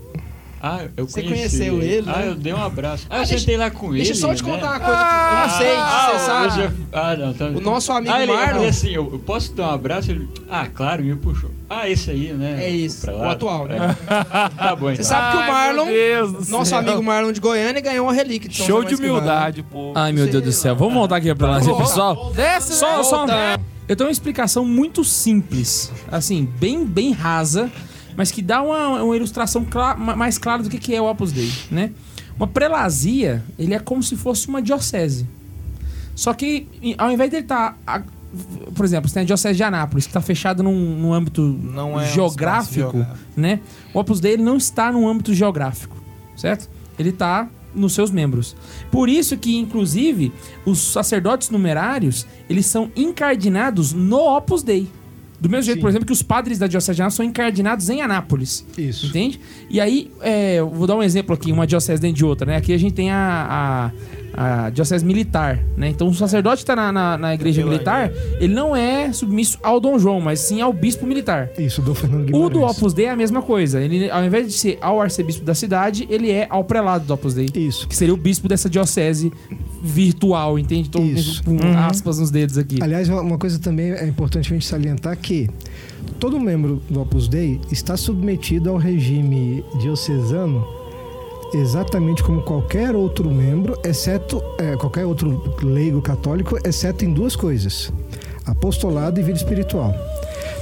Ah, eu Você conheci conheceu ele, Ah, né? eu dei um abraço. Ah, Ah, eu deixa- sentei lá com Deixa ele. eu só te né? contar uma coisa que eu não sei Ah, você sabe. hoje eu- Ah, não, tá- O nosso amigo ah, ele, Marlon- falei assim, eu, eu posso dar um abraço? Ele, ah, claro, me puxou. Ah, esse aí, né? É isso, o atual, né? É. tá bom, então. Você sabe que o Marlon, meu Deus do nosso céu. amigo Marlon de Goiânia, ganhou uma relíquia. São Show de né? humildade, pô. Ai, meu Deus do céu. Vamos voltar aqui pra lá, pessoal. Desce, Só, só, volta. eu tenho uma explicação muito simples, assim, bem, bem rasa, mas que dá uma, uma ilustração mais clara do que, que é o Opus Dei, né? Uma prelazia, ele é como se fosse uma diocese. Só que, ao invés dele estar... por exemplo, você tem a diocese de Anápolis, que está fechada num, num âmbito é um geográfico, geográfico. né? O Opus Dei ele não está no âmbito geográfico, certo? Ele está nos seus membros. Por isso que, inclusive, os sacerdotes numerários, eles são incardinados no Opus Dei. Do mesmo jeito, Sim. por exemplo, que os padres da Diocese de Anápolis são incardinados em Anápolis. Isso. Entende? E aí, é, vou dar um exemplo aqui, uma diocese dentro de outra, né? Aqui a gente tem a, a, diocese militar, né? Então o sacerdote que tá na, na, na igreja militar, ele não é submisso ao Dom João, mas sim ao bispo militar. Isso, Dom Fernando O Guimarães. do Opus Dei é a mesma coisa. Ele, ao invés de ser ao arcebispo da cidade, ele é ao prelado do Opus Dei. Isso. Que seria o bispo dessa diocese virtual, entende? Tô Isso. com aspas nos dedos aqui. Aliás, uma coisa também é importante a gente salientar que todo membro do Opus Dei está submetido ao regime diocesano exatamente como qualquer outro membro, exceto é, qualquer outro leigo católico, exceto em duas coisas: apostolado e vida espiritual.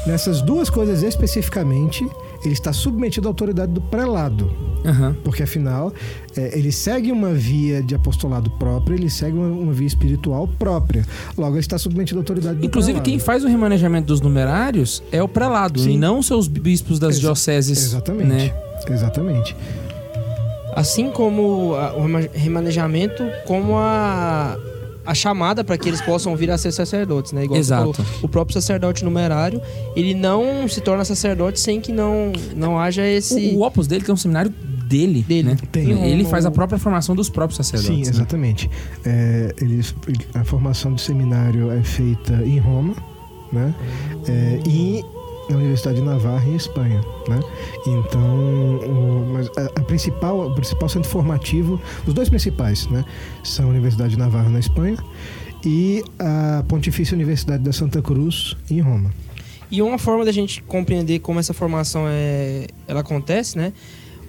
Nessas duas coisas especificamente, ele está submetido à autoridade do prelado. Aham. Porque afinal, é, ele segue uma via de apostolado própria, ele segue uma, uma via espiritual própria. Logo, ele está submetido à autoridade do Inclusive, prelado. quem faz o remanejamento dos numerários é o prelado, Sim. e não seus bispos das Exa- dioceses. Exatamente. Né? Exatamente. Assim como o rema- remanejamento, como a, a chamada para que eles possam vir a ser sacerdotes, né? Igual você Exato. falou, o próprio sacerdote numerário, ele não se torna sacerdote sem que não, não haja esse... O, o Opus dele tem um seminário dele, Dele. né? Tem. Ele faz a própria formação dos próprios Sim, sacerdotes. né? exatamente. É, eles, a formação do seminário é feita em Roma, né? É, e na Universidade de Navarra, em Espanha, né? Então, o, mas a, a principal, o principal centro formativo, os dois principais, né? São a Universidade de Navarra, na Espanha, e a Pontifícia Universidade da Santa Cruz, em Roma. E uma forma da gente compreender como essa formação é, ela acontece, né?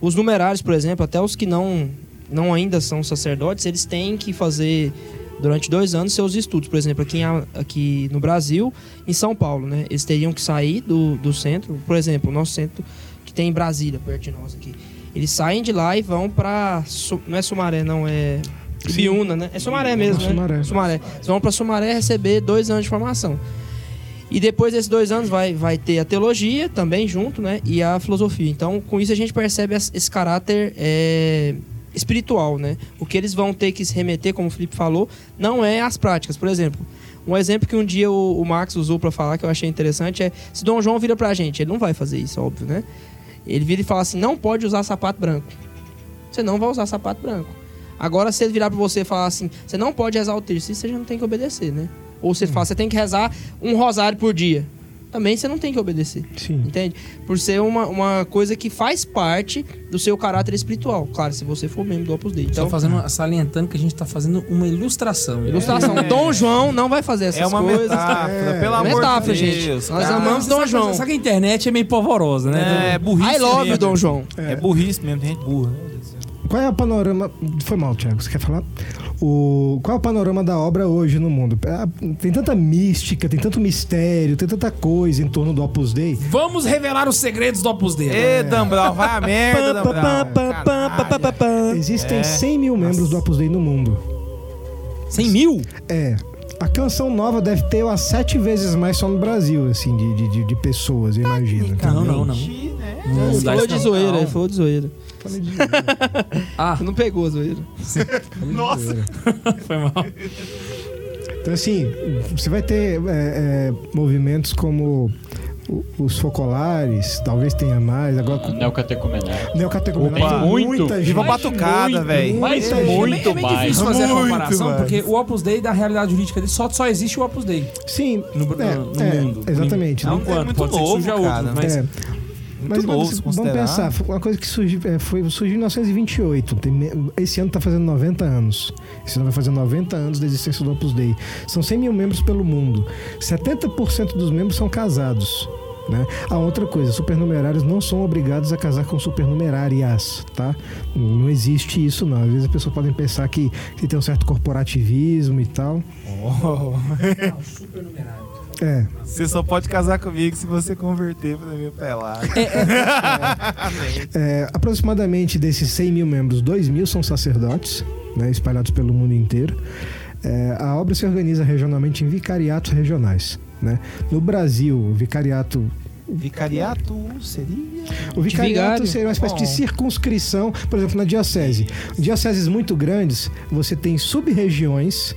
Os numerários, por exemplo, até os que não, não ainda são sacerdotes, eles têm que fazer durante dois anos seus estudos. Por exemplo, aqui, em aqui no Brasil, em São Paulo, né? Eles teriam que sair do, do centro. Por exemplo, o nosso centro que tem em Brasília, perto de nós aqui. Eles saem de lá e vão. Su- Não é Sumaré, não, é. Ibiúna, né? É Sumaré mesmo, né? Sumaré. Sumaré. Eles vão pra Sumaré receber dois anos de formação. E depois desses dois anos vai, vai ter a teologia também junto, né? E a filosofia. Então, com isso a gente percebe esse caráter é, espiritual, né? O que eles vão ter que se remeter, como o Felipe falou, não é as práticas. Por exemplo, um exemplo que um dia o, o Max usou pra falar, que eu achei interessante, é se Dom João vira pra gente, ele não vai fazer isso, óbvio, né? Ele vira e fala assim, não pode usar sapato branco. Você não vai usar sapato branco. Agora, se ele virar pra você e falar assim, você não pode rezar o terço, você já não tem que obedecer, né? Ou você fala, você tem que rezar um rosário por dia. Também você não tem que obedecer. Sim. Entende? Por ser uma, uma coisa que faz parte do seu caráter espiritual. Claro, se você for membro do Opus Dei. Só Então, fazendo, salientando que a gente tá fazendo uma ilustração. ilustração. É. Dom João não vai fazer essas É uma coisas. metáfora, É. pelo amor Metáfora, de gente. Deus. Nós cara. amamos Dom sabe, João. Só que a internet é meio polvorosa, né? É burrice I love mesmo. Dom João. É burrice mesmo, tem gente burra, né? Qual é o panorama. Foi mal, Thiago, você quer falar? O, qual é o panorama da obra hoje no mundo? Ah, Tem tanta mística, tem tanto mistério, tem tanta coisa em torno do Opus Dei. Vamos revelar os segredos do Opus Dei. Ê, Dan Brown, vai a merda. Existem É. 100 mil membros do Opus Dei no mundo. 100 mil? É. A canção nova deve ter umas sete vezes mais só no Brasil, assim, de, de, de- de pessoas, eu imagino. Não, não, não. Né? Ele dá falou isso de zoeira, de de- Ah, não pegou a zoeira. Nossa. foi mal. Então, assim, você vai ter é, é, movimentos como os focolares, talvez tenha mais. Agora, com Neocatecumenário. neocategoria. Opa, muito. Viva a Mas batucada, muito, velho. Mas muito é meio mais. difícil fazer a Muito comparação, mais. porque o Opus Dei, da realidade jurídica dele, só, só existe o Opus Dei Sim, no, no- é, no é, mundo. Exatamente. Por É enquanto, muito pode ser que novo, surja cara. outro, mas... Mas novo, vamos, se vamos pensar, uma coisa que surgiu, é, foi, surgiu em 1928. Tem esse ano está fazendo 90 anos. Esse ano vai fazer 90 anos da existência do Opus Dei. São 100 mil membros pelo mundo. 70% dos membros são casados. Né? A outra coisa, supernumerários não são obrigados a casar com supernumerárias, tá? Não existe isso, não. Às vezes as pessoas podem pensar que, que tem um certo corporativismo e tal. Oh, É, Você só pode casar comigo se você converter pra minha pelada. É, aproximadamente desses 100 mil membros, 2 mil são sacerdotes, né, espalhados pelo mundo inteiro. É, a obra se organiza regionalmente em vicariatos regionais. Né? No Brasil, o vicariato. Vicariato seria? O vicariato seria uma espécie de Bom. circunscrição, por exemplo, na diocese. Dioceses muito grandes, você tem sub-regiões,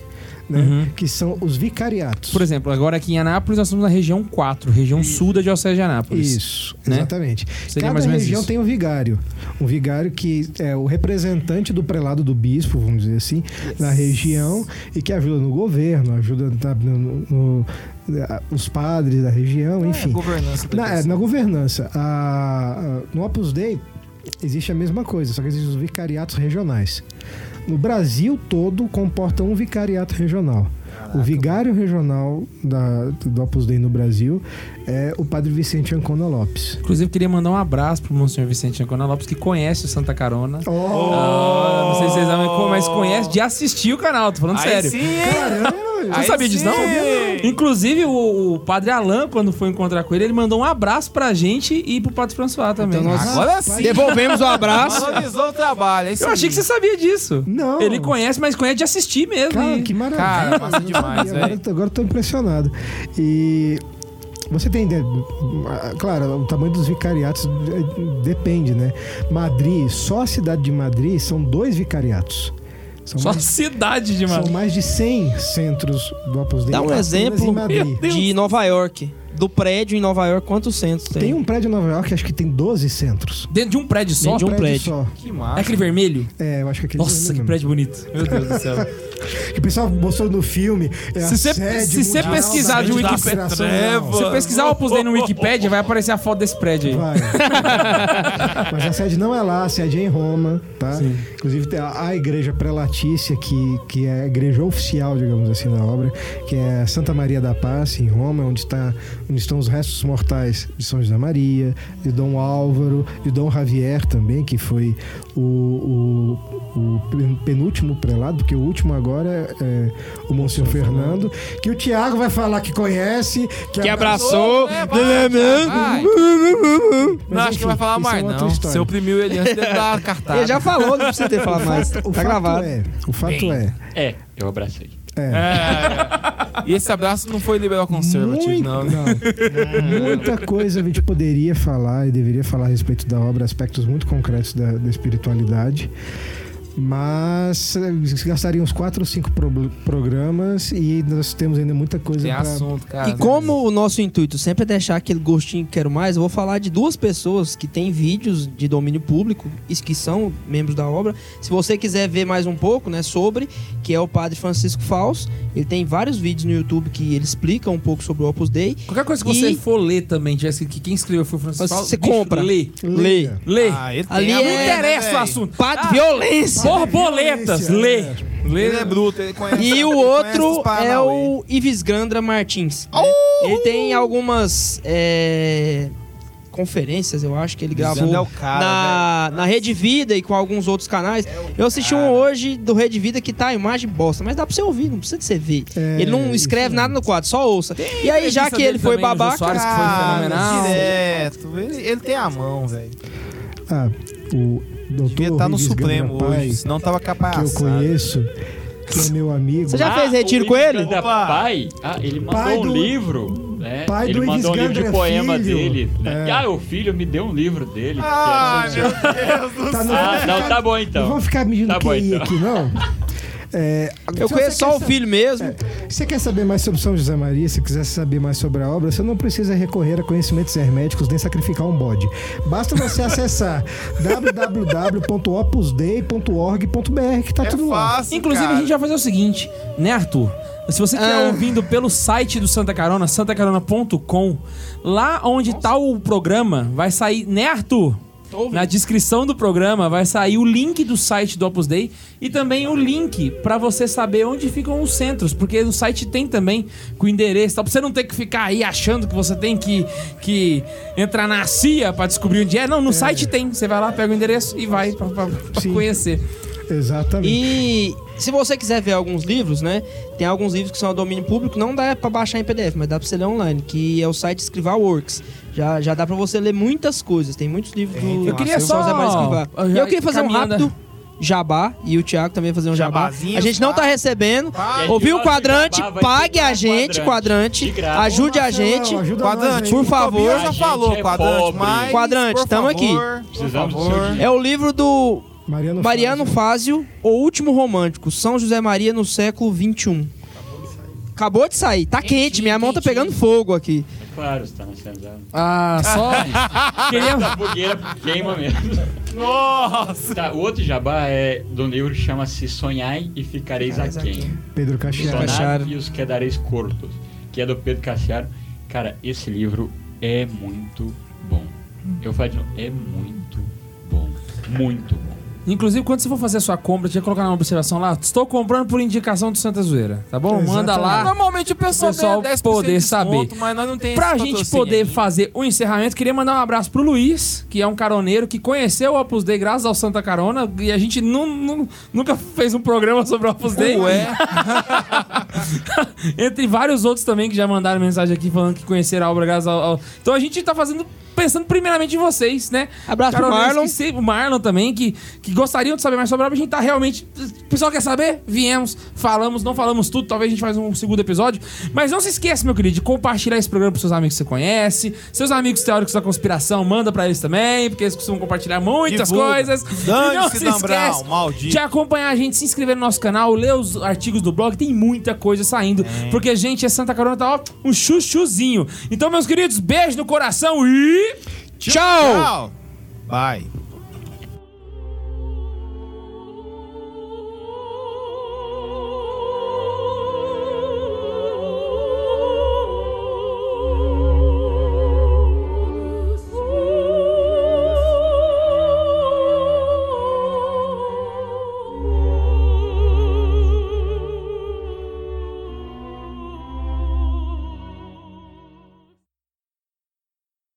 né, Uhum. que são os vicariatos. Por exemplo, agora aqui em Anápolis nós estamos na região 4, região sul da Diocese de Anápolis. Isso, né? exatamente. Seria Cada mais ou menos região isso. tem um vigário. Um vigário que é o representante do prelado do bispo, vamos dizer assim, na região e que ajuda no governo, ajuda no, no- os padres da região, enfim. É, governança Na, é, na governança. A- a- no Opus Dei existe a mesma coisa, só que existem os vicariatos regionais. No Brasil todo comporta um vicariato regional. o vigário regional da, do Opus Dei no Brasil é o padre Vicente Ancona Lopes. Inclusive, queria mandar um abraço pro Monsenhor Vicente Ancona Lopes, que conhece o Santa Carona. Oh, Ah, não sei se vocês sabem, mas conhece de assistir o canal, tô falando Aí sério. sim? Caramba! Você Aí sabia disso, sim. não? Inclusive, o, o padre Alain, quando foi encontrar com ele, ele mandou um abraço pra gente e pro padre François também. Então nós- Agora sim. Devolvemos o abraço. Valorizou o trabalho. é isso Eu achei que você sabia disso. Não. Ele conhece, mas conhece de assistir mesmo. Cara, e- que maravilha. Cara, massa demais, agora, velho. agora eu tô impressionado. E você tem, né, claro, o tamanho dos vicariatos eh, depende, né? Madrid, só a cidade de Madrid são dois vicariatos. São, Só a mais, cidade de são Madrid. mais de 100 centros do Opus Dei. Dá um exemplo. De Nova York. Do prédio em Nova York, quantos centros tem? Tem um prédio em Nova York, acho que tem 12 centros. Dentro de um prédio só? Dentro de um prédio. só. Que É massa. aquele vermelho? É, eu acho que aquele Nossa, que prédio bonito. Meu Deus do céu. Que o pessoal mostrou no filme. É Se você- pesquisar de Wikipedia-. Se você pesquisar o Opus Dei no Wikipedia, vai aparecer a foto desse prédio aí. Vai. Mas a sede não é lá, a sede é em Roma, tá? Inclusive tem a, a igreja prelatícia, que, que é a igreja oficial, digamos assim, da obra, que é Santa Maria da Paz, em Roma, onde, está, onde estão os restos mortais de São José Maria, de Dom Álvaro, de Dom Javier também, que foi o, o, o penúltimo prelado, porque o último agora é o Monsenhor Fernando, que o Tiago vai falar que conhece, que, Que abraçou. É, vai, vai. Não, Mas, acho que vai falar é mais, outra não. história. Você oprimiu ele antes de dar a cartada. Ele já falou, não precisa ter falado mais. O Tá fato gravado. é, o fato é, É, eu abracei. é, É. E esse abraço não foi liberal conservativo, Muito- não. né? Muita coisa a gente poderia falar e deveria falar a respeito da obra, aspectos muito concretos da, da espiritualidade. Mas eh, gastaria uns 4 ou 5 programas e nós temos ainda muita coisa Tem pra... assunto, cara. E como o nosso intuito sempre é deixar aquele gostinho que quero mais, eu vou falar de duas pessoas que têm vídeos de domínio público e que são membros da obra. Se você quiser ver mais um pouco, né, sobre, que é o Padre Francisco Faus, ele tem vários vídeos no YouTube que ele explica um pouco sobre o Opus Dei. Qualquer coisa que você E- for ler também, tivesse que quem escreveu foi o Francisco. Você Paulo, bicho, compra. Lê. Lê. Lê. Ah, ele Ali é- Não manha, interessa né, o assunto. Padre Ah, Violência! Borboletas, Violência, lê. é. Lê. Ele é bruto, ele conhece. E o outro é o Ives Grandra Martins. né? Ele tem algumas é, conferências, eu acho, que ele gravou Grandra é o cara, na, na Rede Vida e com alguns outros canais. eu assisti um hoje do Rede Vida que tá a imagem bosta, mas dá pra você ouvir, não precisa de você ver. É, ele não escreve nada no quadro, só ouça. e aí, já que ele foi babaca, Soares, que foi fenomenal. direto. Ele, ele tem a mão, velho. Ah, o doutor Devia estar no Ives Supremo Pai, hoje, senão tava capaz. que eu conheço, que é meu amigo. Você já fez o retiro com ele? Opa! Pai? Ah, ele mandou Pai um do- livro. Né? pai ele do mandou um livro de Gandra poema filho. dele. Né? É. Ah, o filho me deu um livro dele. Era sobre- meu Deus do Tá, não, Ah, vou não, ficar- tá bom Não então. vamos ficar medindo Tá bom, QI então. aqui, não. É, eu conheço só o filho mesmo. Se você quer saber mais sobre São José Maria, se quiser saber mais sobre a obra, você não precisa recorrer a conhecimentos herméticos nem sacrificar um bode. Basta você acessar www.opusdei.org.br que tá É tudo lá. fácil, Inclusive, cara. a gente vai fazer o seguinte, né, Arthur? Se você estiver Ah. ouvindo pelo site do Santa Carona, santacarona.com, lá onde tá o programa, vai sair, né, Arthur? Na descrição do programa vai sair o link do site do Opus Dei e também o link pra você saber onde ficam os centros, porque o site tem também com o endereço, tá? pra você não ter que ficar aí achando que você tem que, que entrar na CIA pra descobrir onde é. Não, no site tem. Você vai lá, pega o endereço e vai Sim. conhecer. Exatamente. E se você quiser ver alguns livros, né? Tem alguns livros que são a domínio público, não dá pra baixar em PDF, mas dá pra você ler online, que é o site Escrival Works. Já, já dá pra você ler muitas coisas. Tem muitos livros do Eu queria só- Escrivá. eu já eu queria fazer um caminhando- rápido jabá e o Thiago também fazer um jabá. A gente não tá recebendo. E Ouviu o quadrante? jabá vai Pague a gente, quadrante. Graça. Ajude a gente. ajuda nós Quadrante. Por favor. Já falou, é quadrante, pobre. mas. Quadrante, tamo aqui. É o livro do Mariano, Mariano Fázio. O Último Romântico, São José Maria no século XXI. Acabou de sair, tá quente, minha mão tá pegando fogo aqui. Claro, você tá na senzala. Ah, só. queria. A fogueira queima mesmo. Nossa! Tá, o outro jabá é do livro que chama-se Sonhai e Ficareis Aquém. Pedro. Caxias. Sonai e os Quedareis Cortos, que é do Pedro Cassiaro. Cara, esse livro é muito bom. Eu falo de novo, é muito bom. Muito bom. Inclusive, quando você for fazer a sua compra, tinha que colocar uma observação lá. Estou comprando por indicação do Santa Zoeira, tá bom? Manda Exatamente. lá. Normalmente o pessoal, O pessoal ganha 10% poder de desconto, saber. Mas nós não tem Pra gente poder aqui. fazer o encerramento, queria mandar um abraço pro Luiz, que é um caroneiro que conheceu o Opus Dei graças ao Santa Carona. E a gente nu- nu- nunca fez um programa sobre o Opus Dei. Ué. Entre vários outros também que já mandaram mensagem aqui falando que conheceram a obra graças ao. ao- Então a gente tá fazendo. Pensando primeiramente em vocês, né? Abraço pro Caroneiros Marlon. que se- o Marlon também, que, que gostariam de saber mais sobre a obra. A gente tá realmente. O pessoal quer saber? Viemos, falamos, não falamos tudo. Talvez a gente faz um segundo episódio. Mas não se esqueça, meu querido, de compartilhar esse programa pros seus amigos que você conhece. Seus amigos teóricos da conspiração, manda pra eles também, porque eles costumam compartilhar muitas Divulga. coisas. E não se Brown, esquece maldito. de acompanhar a gente, se inscrever no nosso canal, ler os artigos do blog. Tem muita coisa saindo. Porque, gente, a Santa Carona tá ó, um chuchuzinho. Então, meus queridos, beijo no coração e. Tchau! Tchau. Bye.